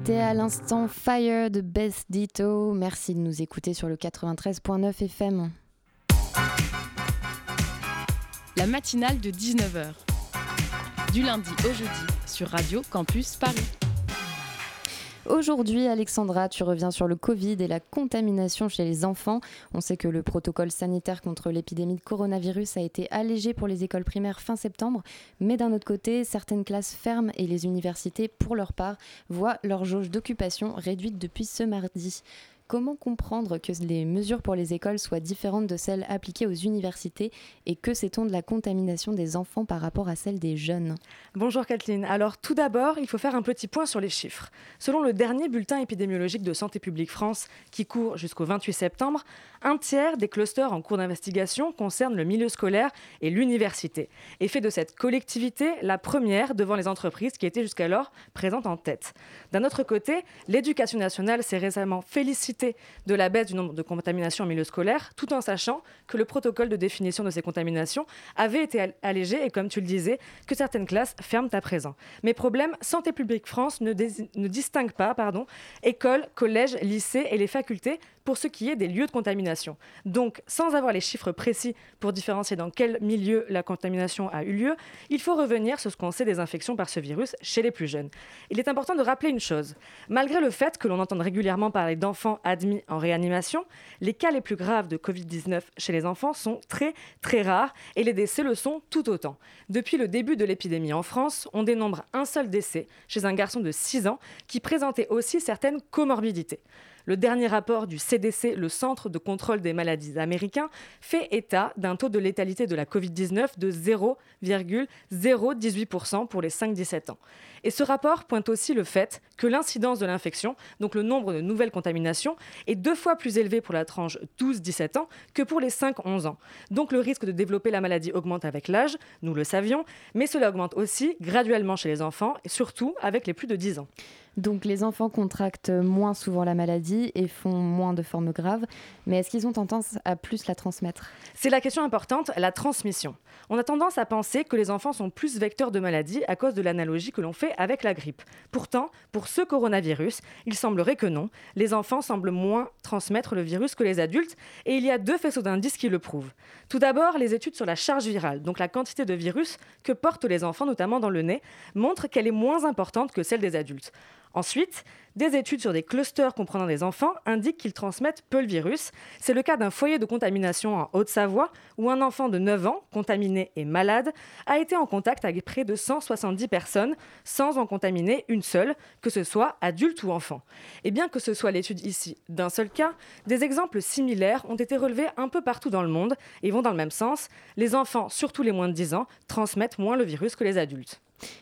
Écoutait à l'instant Fire de Beth Ditto. Merci de nous écouter sur le 93.9 FM. La matinale de 19h. Du lundi au jeudi sur Radio Campus Paris. Aujourd'hui, Alexandra, tu reviens sur le Covid et la contamination chez les enfants. On sait que le protocole sanitaire contre l'épidémie de coronavirus a été allégé pour les écoles primaires fin septembre, mais d'un autre côté, certaines classes ferment et les universités, pour leur part, voient leur jauge d'occupation réduite depuis ce mardi. Comment comprendre que les mesures pour les écoles soient différentes de celles appliquées aux universités et que sait-on de la contamination des enfants par rapport à celle des jeunes? Bonjour Kathleen. Alors tout d'abord, il faut faire un petit point sur les chiffres. Selon le dernier bulletin épidémiologique de Santé publique France qui court jusqu'au 28 septembre, un tiers des clusters en cours d'investigation concernent le milieu scolaire et l'université et fait de cette collectivité la première devant les entreprises qui étaient jusqu'alors présentes en tête. D'un autre côté, l'éducation nationale s'est récemment félicitée de la baisse du nombre de contaminations en milieu scolaire, tout en sachant que le protocole de définition de ces contaminations avait été allégé et, comme tu le disais, que certaines classes ferment à présent. Mais problème, Santé publique France ne, ne distingue pas pardon, écoles, collèges, lycées et les facultés pour ce qui est des lieux de contamination. Donc, sans avoir les chiffres précis pour différencier dans quel milieu la contamination a eu lieu, il faut revenir sur ce qu'on sait des infections par ce virus chez les plus jeunes. Il est important de rappeler une chose. Malgré le fait que l'on entende régulièrement parler d'enfants admis en réanimation, les cas les plus graves de Covid-19 chez les enfants sont très, très rares et les décès le sont tout autant. Depuis le début de l'épidémie en France, on dénombre un seul décès chez un garçon de 6 ans qui présentait aussi certaines comorbidités. Le dernier rapport du CDC, le Centre de contrôle des maladies américain, fait état d'un taux de létalité de la Covid-19 de 0,018% pour les 5-17 ans. Et ce rapport pointe aussi le fait que l'incidence de l'infection, donc le nombre de nouvelles contaminations, est deux fois plus élevé pour la tranche 12-17 ans que pour les 5-11 ans. Donc le risque de développer la maladie augmente avec l'âge, nous le savions, mais cela augmente aussi graduellement chez les enfants, et surtout avec les plus de 10 ans. Donc les enfants contractent moins souvent la maladie et font moins de formes graves, mais est-ce qu'ils ont tendance à plus la transmettre? C'est la question importante, la transmission. On a tendance à penser que les enfants sont plus vecteurs de maladies à cause de l'analogie que l'on fait avec la grippe. Pourtant, pour ce coronavirus, il semblerait que non. Les enfants semblent moins transmettre le virus que les adultes, et il y a deux faisceaux d'indices qui le prouvent. Tout d'abord, les études sur la charge virale, donc la quantité de virus que portent les enfants, notamment dans le nez, montrent qu'elle est moins importante que celle des adultes. Ensuite, des études sur des clusters comprenant des enfants indiquent qu'ils transmettent peu le virus. C'est le cas d'un foyer de contamination en Haute-Savoie où un enfant de 9 ans, contaminé et malade, a été en contact avec près de 170 personnes sans en contaminer une seule, que ce soit adulte ou enfant. Et bien que ce soit l'étude ici d'un seul cas, des exemples similaires ont été relevés un peu partout dans le monde et vont dans le même sens. Les enfants, surtout les moins de 10 ans, transmettent moins le virus que les adultes.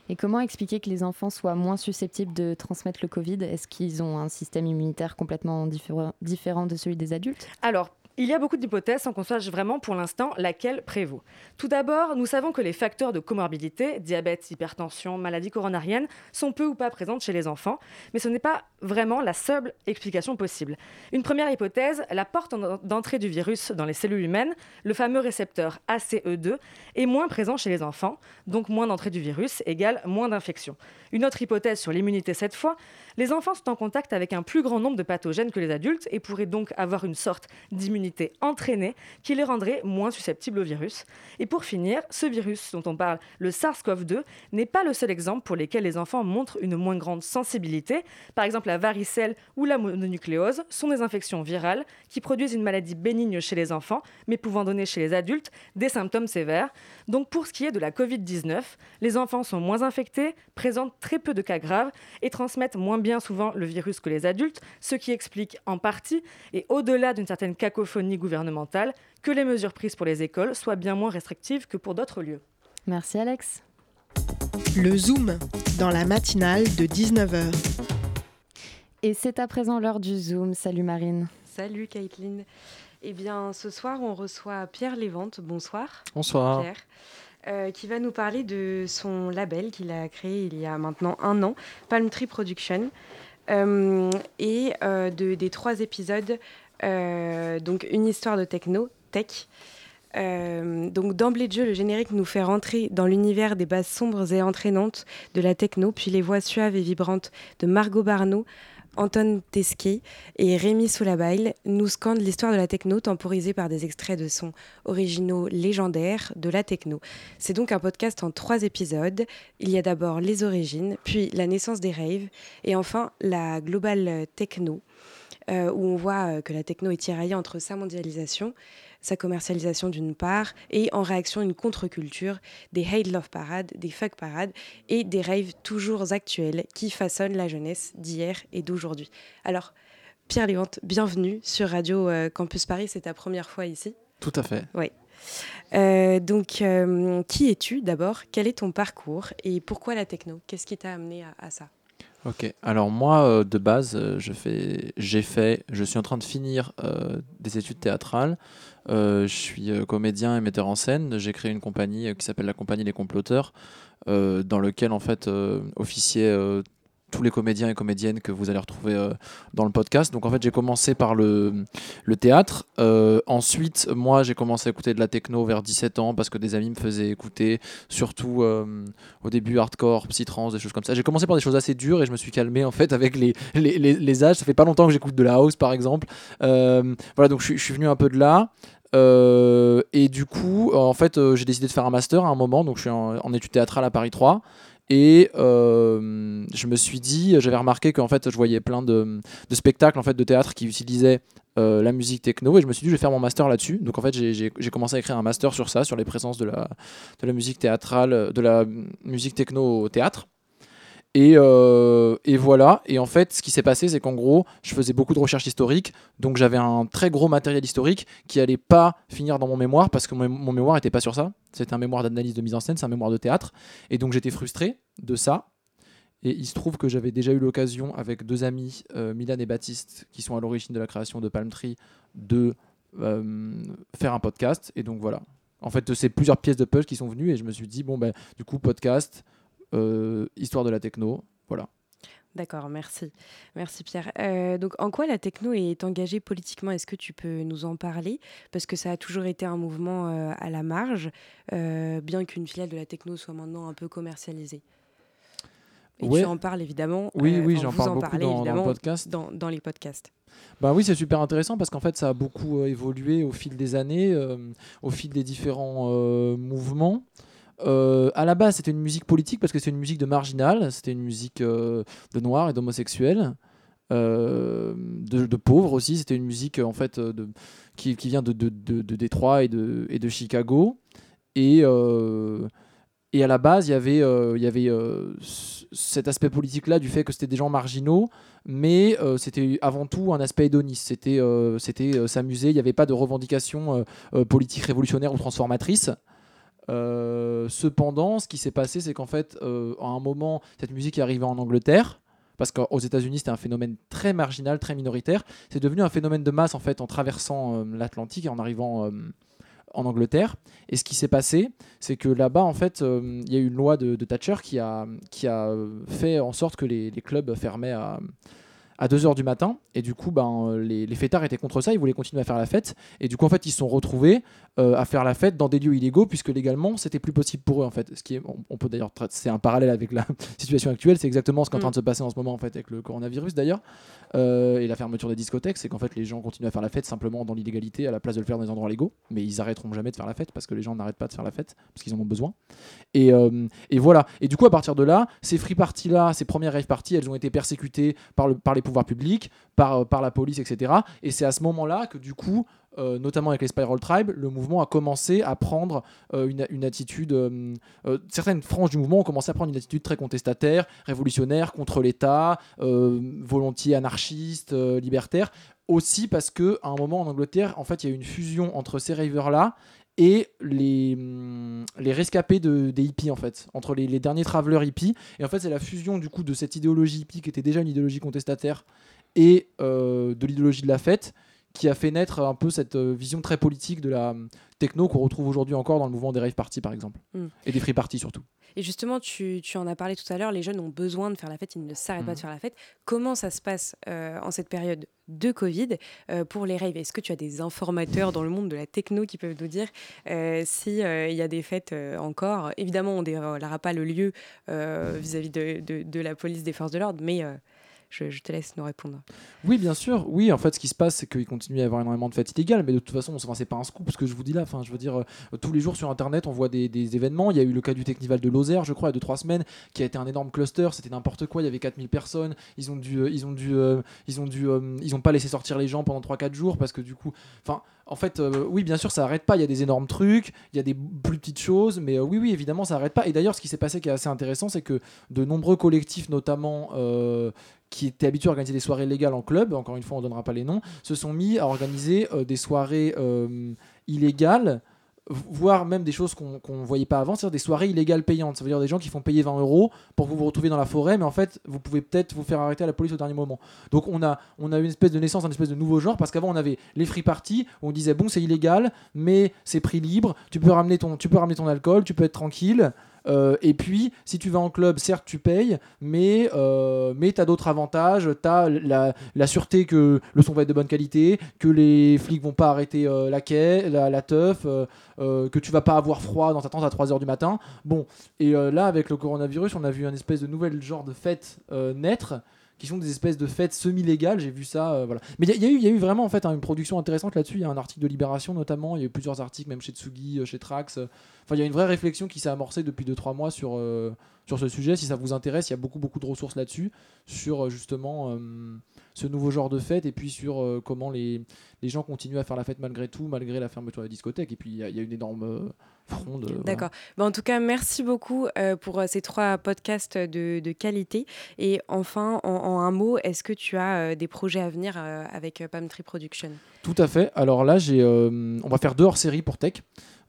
Et comment expliquer que les enfants soient moins susceptibles de transmettre le Covid? Est-ce qu'ils ont un système immunitaire complètement différent de celui des adultes? Alors, il y a beaucoup d'hypothèses sans qu'on sache vraiment pour l'instant laquelle prévaut. Tout d'abord, nous savons que les facteurs de comorbidité, diabète, hypertension, maladie coronarienne, sont peu ou pas présents chez les enfants, mais ce n'est pas vraiment la seule explication possible. Une première hypothèse, la porte d'entrée du virus dans les cellules humaines, le fameux récepteur ACE2, est moins présent chez les enfants, donc moins d'entrée du virus égale moins d'infection. Une autre hypothèse sur l'immunité cette fois, les enfants sont en contact avec un plus grand nombre de pathogènes que les adultes et pourraient donc avoir une sorte d'immunité entraînée qui les rendrait moins susceptibles au virus. Et pour finir, ce virus dont on parle, le SARS-CoV-2, n'est pas le seul exemple pour lequel les enfants montrent une moins grande sensibilité. Par exemple, la varicelle ou la mononucléose sont des infections virales qui produisent une maladie bénigne chez les enfants, mais pouvant donner chez les adultes des symptômes sévères. Donc pour ce qui est de la Covid-19, les enfants sont moins infectés, présentent très peu de cas graves et transmettent moins bien souvent le virus que les adultes, ce qui explique en partie, et au-delà d'une certaine cacophonie gouvernementale, que les mesures prises pour les écoles soient bien moins restrictives que pour d'autres lieux. Merci Alex. Le Zoom, dans la matinale de 19h. Et c'est à présent l'heure du Zoom. Salut Marine. Salut Caitlin. Eh bien, ce soir, on reçoit Pierre Lévente. Bonsoir. Bonsoir. Pierre. Euh, qui va nous parler de son label qu'il a créé il y a maintenant un an, Palm Tree Production, euh, et euh, de, des trois épisodes, donc une histoire de techno, tech, Euh, donc d'emblée de jeu, le générique nous fait rentrer dans l'univers des bases sombres et entraînantes de la techno, puis les voix suaves et vibrantes de Margot Barneau, Anton Tesquet et Rémi Soulabail nous scandent l'histoire de la techno temporisée par des extraits de sons originaux légendaires de la techno. C'est donc un podcast en trois épisodes. Il y a d'abord les origines, puis la naissance des raves et enfin la global techno, euh, où on voit euh, que la techno est tiraillée entre sa mondialisation, sa commercialisation d'une part, et en réaction une contre-culture, des hate love parades, des fuck parades et des raves toujours actuels qui façonnent la jeunesse d'hier et d'aujourd'hui. Alors, Pierre Lévente, bienvenue sur Radio euh, Campus Paris, c'est ta première fois ici. Tout à fait. Oui. Euh, donc, euh, qui es-tu d'abord? Quel est ton parcours? Et pourquoi la techno? Qu'est-ce qui t'a amené à, à ça? Ok, alors moi euh, de base, euh, je fais, j'ai fait, je suis en train de finir euh, des études théâtrales. Je suis comédien et metteur en scène. J'ai créé une compagnie qui s'appelle la compagnie Les Comploteurs, dans lequel en fait euh, tous les comédiens et comédiennes que vous allez retrouver euh, dans le podcast. Donc en fait j'ai commencé par le, théâtre. Euh, ensuite moi j'ai commencé à écouter de la techno vers 17 ans parce que des amis me faisaient écouter, surtout euh, au début hardcore, psytrance, des choses comme ça. J'ai commencé par des choses assez dures et je me suis calmé en fait avec les, âges. Ça fait pas longtemps que j'écoute de la house par exemple. Voilà donc je, suis- venu un peu de là. Et du coup, en fait, j'ai décidé de faire un master à un moment, donc je suis en, en études théâtrales à Paris 3. Et euh, je me suis dit, j'avais remarqué qu'en fait, je voyais plein de, spectacles en fait, de théâtre qui utilisaient euh, la musique techno, et je me suis dit, je vais faire mon master là-dessus. Donc en fait, j'ai- commencé à écrire un master sur ça, sur les présences de la musique théâtrale, de la musique techno au théâtre. Et, euh, et voilà. Et en fait, ce qui s'est passé, c'est qu'en gros, je faisais beaucoup de recherches historiques. Donc j'avais un très gros matériel historique qui allait pas finir dans mon mémoire parce que mon, mémoire n'était pas sur ça. C'était un mémoire d'analyse de mise en scène, c'est un mémoire de théâtre. Et donc j'étais frustré de ça. Et il se trouve que j'avais déjà eu l'occasion avec deux amis, euh, Milan et Baptiste, qui sont à l'origine de la création de Palm Tree, de euh, faire un podcast. Et donc voilà. En fait, c'est plusieurs pièces de puzzle qui sont venues et je me suis dit, bon, ben, du coup, podcast, histoire de la techno, voilà. D'accord, merci. Merci Pierre. Euh, donc en quoi la techno est engagée politiquement? Est-ce que tu peux nous en parler? Parce que ça a toujours été un mouvement euh, à la marge, euh, bien qu'une filiale de la techno soit maintenant un peu commercialisée. Et Ouais. tu en parles évidemment. Oui, euh, oui, j'en parle en beaucoup parlez dans- dans le évidemment podcast. Dans, dans les podcasts. Bah oui, c'est super intéressant parce qu'en fait, ça a beaucoup euh, évolué au fil des années, euh, au fil des différents euh, mouvements. Euh, à la base, c'était une musique politique parce que c'est une musique de marginal, c'était une musique euh, de noirs et d'homosexuels, euh, de, pauvres aussi. C'était une musique en fait euh, qui, vient de, Détroit et de, Chicago. Et, à la base, il y avait, cet aspect politique-là du fait que c'était des gens marginaux, mais c'était avant tout un aspect hédoniste. C'était c'était s'amuser, il n'y avait pas de revendication politique révolutionnaire ou transformatrice. Euh, cependant, ce qui s'est passé, c'est qu'en fait, euh, à un moment, cette musique est arrivée en Angleterre. Parce qu'aux États-Unis, c'était un phénomène très marginal, très minoritaire. C'est devenu un phénomène de masse en fait en traversant euh, l'Atlantique et en arrivant en Angleterre. Et ce qui s'est passé, c'est que là-bas, en fait, il y a eu une loi de, Thatcher qui a, qui a fait en sorte que les, les clubs fermaient à, à 2h du matin. Et du coup, ben, euh, les, les fêtards étaient contre ça, ils voulaient continuer à faire la fête. Et du coup, en fait, ils se sont retrouvés euh, à faire la fête dans des lieux illégaux, puisque légalement, c'était plus possible pour eux, en fait. Ce qui est, on, on peut d'ailleurs, c'est un parallèle avec la situation actuelle, c'est exactement ce qui est en train de se passer en ce moment, en fait, avec le coronavirus d'ailleurs, euh, et la fermeture des discothèques, c'est qu'en fait, les gens continuent à faire la fête simplement dans l'illégalité à la place de le faire dans des endroits légaux, mais ils arrêteront jamais de faire la fête parce que les gens n'arrêtent pas de faire la fête parce qu'ils en ont besoin. Et, euh, et voilà. Et du coup, à partir de là, ces free parties là, ces premières rave parties, elles ont été persécutées par, le, par les pouvoirs publics, par, euh, par la police, etc. Et c'est à ce moment-là que du coup, euh, notamment avec les Spiral Tribe, le mouvement a commencé à prendre euh, une, attitude. certaines franges du mouvement ont commencé à prendre une attitude très contestataire, révolutionnaire, contre l'État, volontiers anarchiste, libertaire. Aussi parce que un moment en Angleterre, en fait, il y a une fusion entre ces ravers-là et les, hum, les rescapés de, des hippies en fait, entre les, les derniers travelers hippies. Et en fait, c'est la fusion du coup de cette idéologie hippie qui était déjà une idéologie contestataire et euh, de l'idéologie de la fête qui a fait naître un peu cette vision très politique de la techno qu'on retrouve aujourd'hui encore dans le mouvement des rave parties par exemple Mm. et des free parties surtout. Et justement, tu, tu en as parlé tout à l'heure, les jeunes ont besoin de faire la fête, ils ne s'arrêtent pas de Mhm. faire la fête. Comment ça se passe euh, en cette période de Covid euh, pour les raves? Est-ce que tu as des informateurs dans le monde de la techno qui peuvent nous dire euh, s'il y a des fêtes euh, encore? Évidemment, on ne dévoilera pas le lieu euh, vis-à-vis de, de- de la police des forces de l'ordre, mais euh, je, te laisse nous répondre. Oui, bien sûr. Oui, en fait, ce qui se passe, c'est qu'il continue à y avoir énormément de fêtes illégales, mais de toute façon, enfin, c'est pas un scoop ce que je vous dis là. Enfin, je veux dire, euh, tous les jours sur Internet, on voit des, événements. Il y a eu le cas du Technival de Lozère, je crois, il y a 2-3 semaines, qui a été un énorme cluster. C'était n'importe quoi. Il y avait 4000 personnes. Ils ont dû, euh, ils ont dû, euh, ils ont dû, ils ont pas laissé sortir les gens pendant 3-4 jours parce que du coup, enfin, en fait, euh, oui, bien sûr, ça arrête pas. Il y a des énormes trucs, il y a des plus petites choses, mais euh, oui, oui, évidemment, ça arrête pas. Et d'ailleurs, ce qui s'est passé qui est assez intéressant, c'est que de nombreux collectifs, notamment euh, qui étaient habitués à organiser des soirées légales en club, encore une fois, on donnera pas les noms, se sont mis à organiser des soirées illégales voire même des choses qu'on ne voyait pas avant, c'est-à-dire des soirées illégales payantes. Ça veut dire des gens qui font payer 20 euros pour que vous vous retrouviez dans la forêt, mais en fait, vous pouvez peut-être vous faire arrêter à la police au dernier moment. Donc on a, on a une espèce de naissance, un espèce de nouveau genre, parce qu'avant on avait les free parties, où on disait bon c'est illégal, mais c'est prix libre, tu peux ramener ton, tu peux ramener ton alcool, tu peux être tranquille. Euh, et puis, si tu vas en club, certes, tu payes, mais, euh, mais tu as d'autres avantages. Tu as la, la sûreté que le son va être de bonne qualité, que les flics vont pas arrêter euh, la, quai, la, teuf, que tu vas pas avoir froid dans ta tente à 3h du matin. Bon, et là, avec le coronavirus, on a vu un espèce de nouvel genre de fête naître qui sont des espèces de fêtes semi-légales. J'ai vu ça, euh, voilà. Mais il y, y a eu- vraiment en fait hein, une production intéressante là-dessus. Il y a un article de Libération notamment. Il y a eu plusieurs articles, même chez Tsugi, euh, chez Trax. Enfin, il y a une vraie réflexion qui s'est amorcée depuis 2-3 mois sur, euh, sur ce sujet. Si ça vous intéresse, il y a beaucoup beaucoup de ressources là-dessus sur justement ce nouveau genre de fête et puis sur euh, comment les, les gens continuent à faire la fête malgré tout, malgré la fermeture de la discothèque. Et puis il y, a- il y a une énorme euh, fronde. euh, voilà. D'accord. Bah, en tout cas, merci beaucoup pour ces trois podcasts de, de qualité. Et enfin, en, en un mot, est-ce que tu as des projets à venir avec Palm Tree Production? Tout à fait. Alors là, j'ai, on va faire deux hors-séries pour Tech,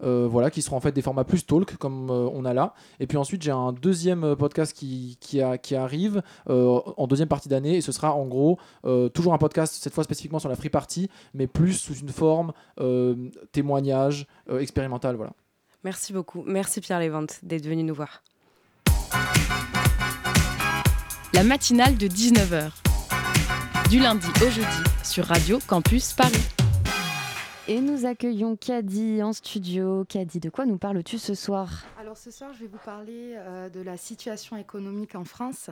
voilà, qui seront en fait des formats plus talk comme euh, on a là. Et puis ensuite, j'ai un deuxième euh, podcast qui, qui, a- qui arrive euh, en deuxième partie d'année, et ce sera en gros euh, toujours un podcast cette fois spécifiquement sur la free party, mais plus sous une forme euh, témoignage euh, expérimental, voilà. Merci beaucoup. Merci Pierre Lévente d'être venu nous voir. La matinale de 19h. Du lundi au jeudi sur Radio Campus Paris. Et nous accueillons Caddy en studio. Caddy, de quoi nous parles-tu ce soir? Alors ce soir, je vais vous parler euh, de la situation économique en France.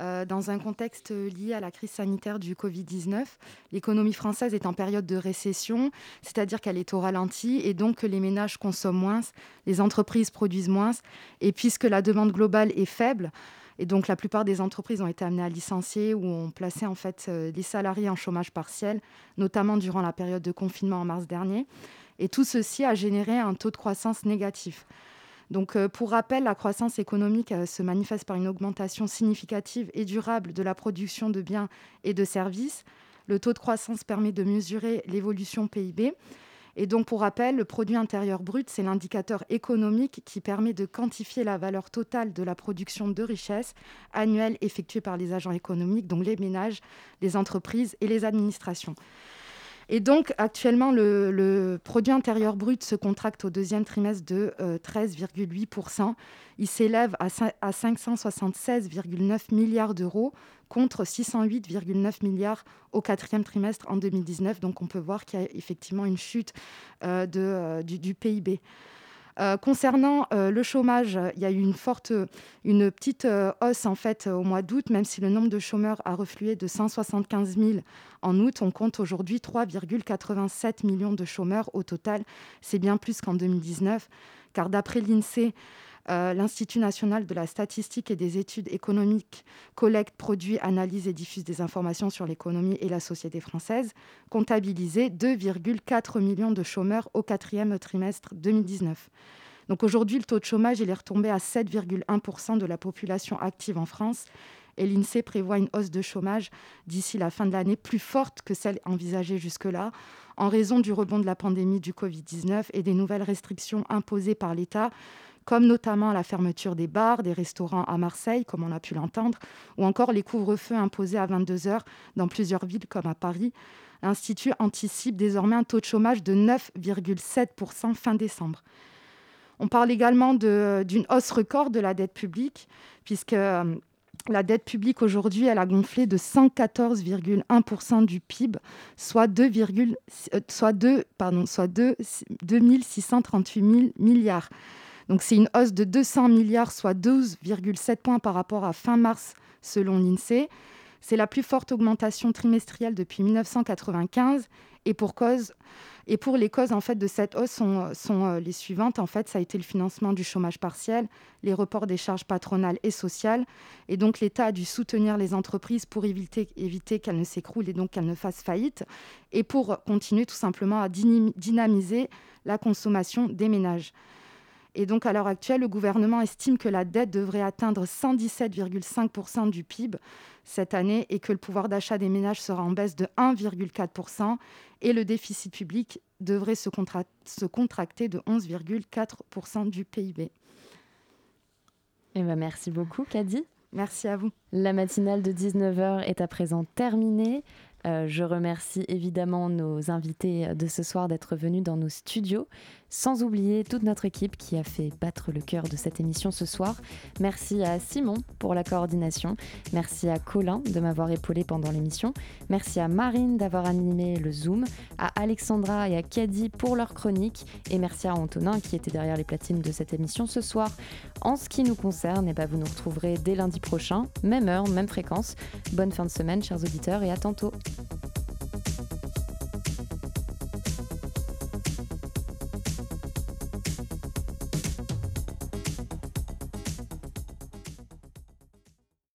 euh, dans un contexte lié à la crise sanitaire du Covid-19, l'économie française est en période de récession, c'est-à-dire qu'elle est au ralenti et donc les ménages consomment moins, les entreprises produisent moins, et puisque la demande globale est faible, et donc la plupart des entreprises ont été amenées à licencier ou ont placé en fait euh, des salariés en chômage partiel, notamment durant la période de confinement en mars dernier. Et tout ceci a généré un taux de croissance négatif. Donc, euh, pour rappel, la croissance économique euh, se manifeste par une augmentation significative et durable de la production de biens et de services. Le taux de croissance permet de mesurer l'évolution PIB. Et donc, pour rappel, le produit intérieur brut, c'est l'indicateur économique qui permet de quantifier la valeur totale de la production de richesse annuelle effectuée par les agents économiques, donc les ménages, les entreprises et les administrations. Et donc, actuellement, le, produit intérieur brut se contracte au deuxième trimestre de euh, 13,8%. Il s'élève à, cin- à 576,9 milliards d'euros contre 608,9 milliards au quatrième trimestre en 2019. Donc, on peut voir qu'il y a effectivement une chute euh, euh, du PIB. Euh, concernant euh, le chômage, il y a eu une forte, une petite euh, hausse en fait au mois d'août, même si le nombre de chômeurs a reflué de 175 000 en août. On compte aujourd'hui 3,87 millions de chômeurs au total. C'est bien plus qu'en 2019, car d'après l'INSEE, euh, l'Institut national de la statistique et des études économiques collecte, produit, analyse et diffuse des informations sur l'économie et la société française, comptabilisait 2,4 millions de chômeurs au quatrième trimestre 2019. Donc aujourd'hui, le taux de chômage est retombé à 7,1% de la population active en France et l'INSEE prévoit une hausse de chômage d'ici la fin de l'année plus forte que celle envisagée jusque-là en raison du rebond de la pandémie du Covid-19 et des nouvelles restrictions imposées par l'État comme notamment la fermeture des bars, des restaurants à Marseille, comme on a pu l'entendre, ou encore les couvre-feux imposés à 22 heures dans plusieurs villes comme à Paris. L'Institut anticipe désormais un taux de chômage de 9,7% fin décembre. On parle également d'une hausse record de la dette publique, puisque euh, la dette publique aujourd'hui, elle a gonflé de 114,1% du PIB, soit 2, euh, soit 2, pardon, soit 2, 2638 000 milliards. Donc c'est une hausse de 200 milliards, soit 12,7 points par rapport à fin mars selon l'INSEE. C'est la plus forte augmentation trimestrielle depuis 1995 et pour cause et pour les causes en fait de cette hausse sont, sont euh, les suivantes. En fait, ça a été le financement du chômage partiel, les reports des charges patronales et sociales. Et donc, l'État a dû soutenir les entreprises pour éviter, éviter qu'elles ne s'écroulent et donc qu'elles ne fassent faillite. Et pour continuer tout simplement à dynamiser la consommation des ménages. Et donc, à l'heure actuelle, le gouvernement estime que la dette devrait atteindre 117,5% du PIB cette année et que le pouvoir d'achat des ménages sera en baisse de 1,4% et le déficit public devrait se, se contracter de 11,4% du PIB. Eh ben merci beaucoup, Kadi. Merci à vous. La matinale de 19h est à présent terminée. Euh, je remercie évidemment nos invités de ce soir d'être venus dans nos studios, sans oublier toute notre équipe qui a fait battre le cœur de cette émission ce soir. Merci à Simon pour la coordination, merci à Colin de m'avoir épaulé pendant l'émission, merci à Marine d'avoir animé le Zoom, à Alexandra et à Kadi pour leur chronique, et merci à Antonin qui était derrière les platines de cette émission ce soir. En ce qui nous concerne, eh ben, vous nous retrouverez dès lundi prochain, même heure, même fréquence. Bonne fin de semaine, chers auditeurs, et à tantôt.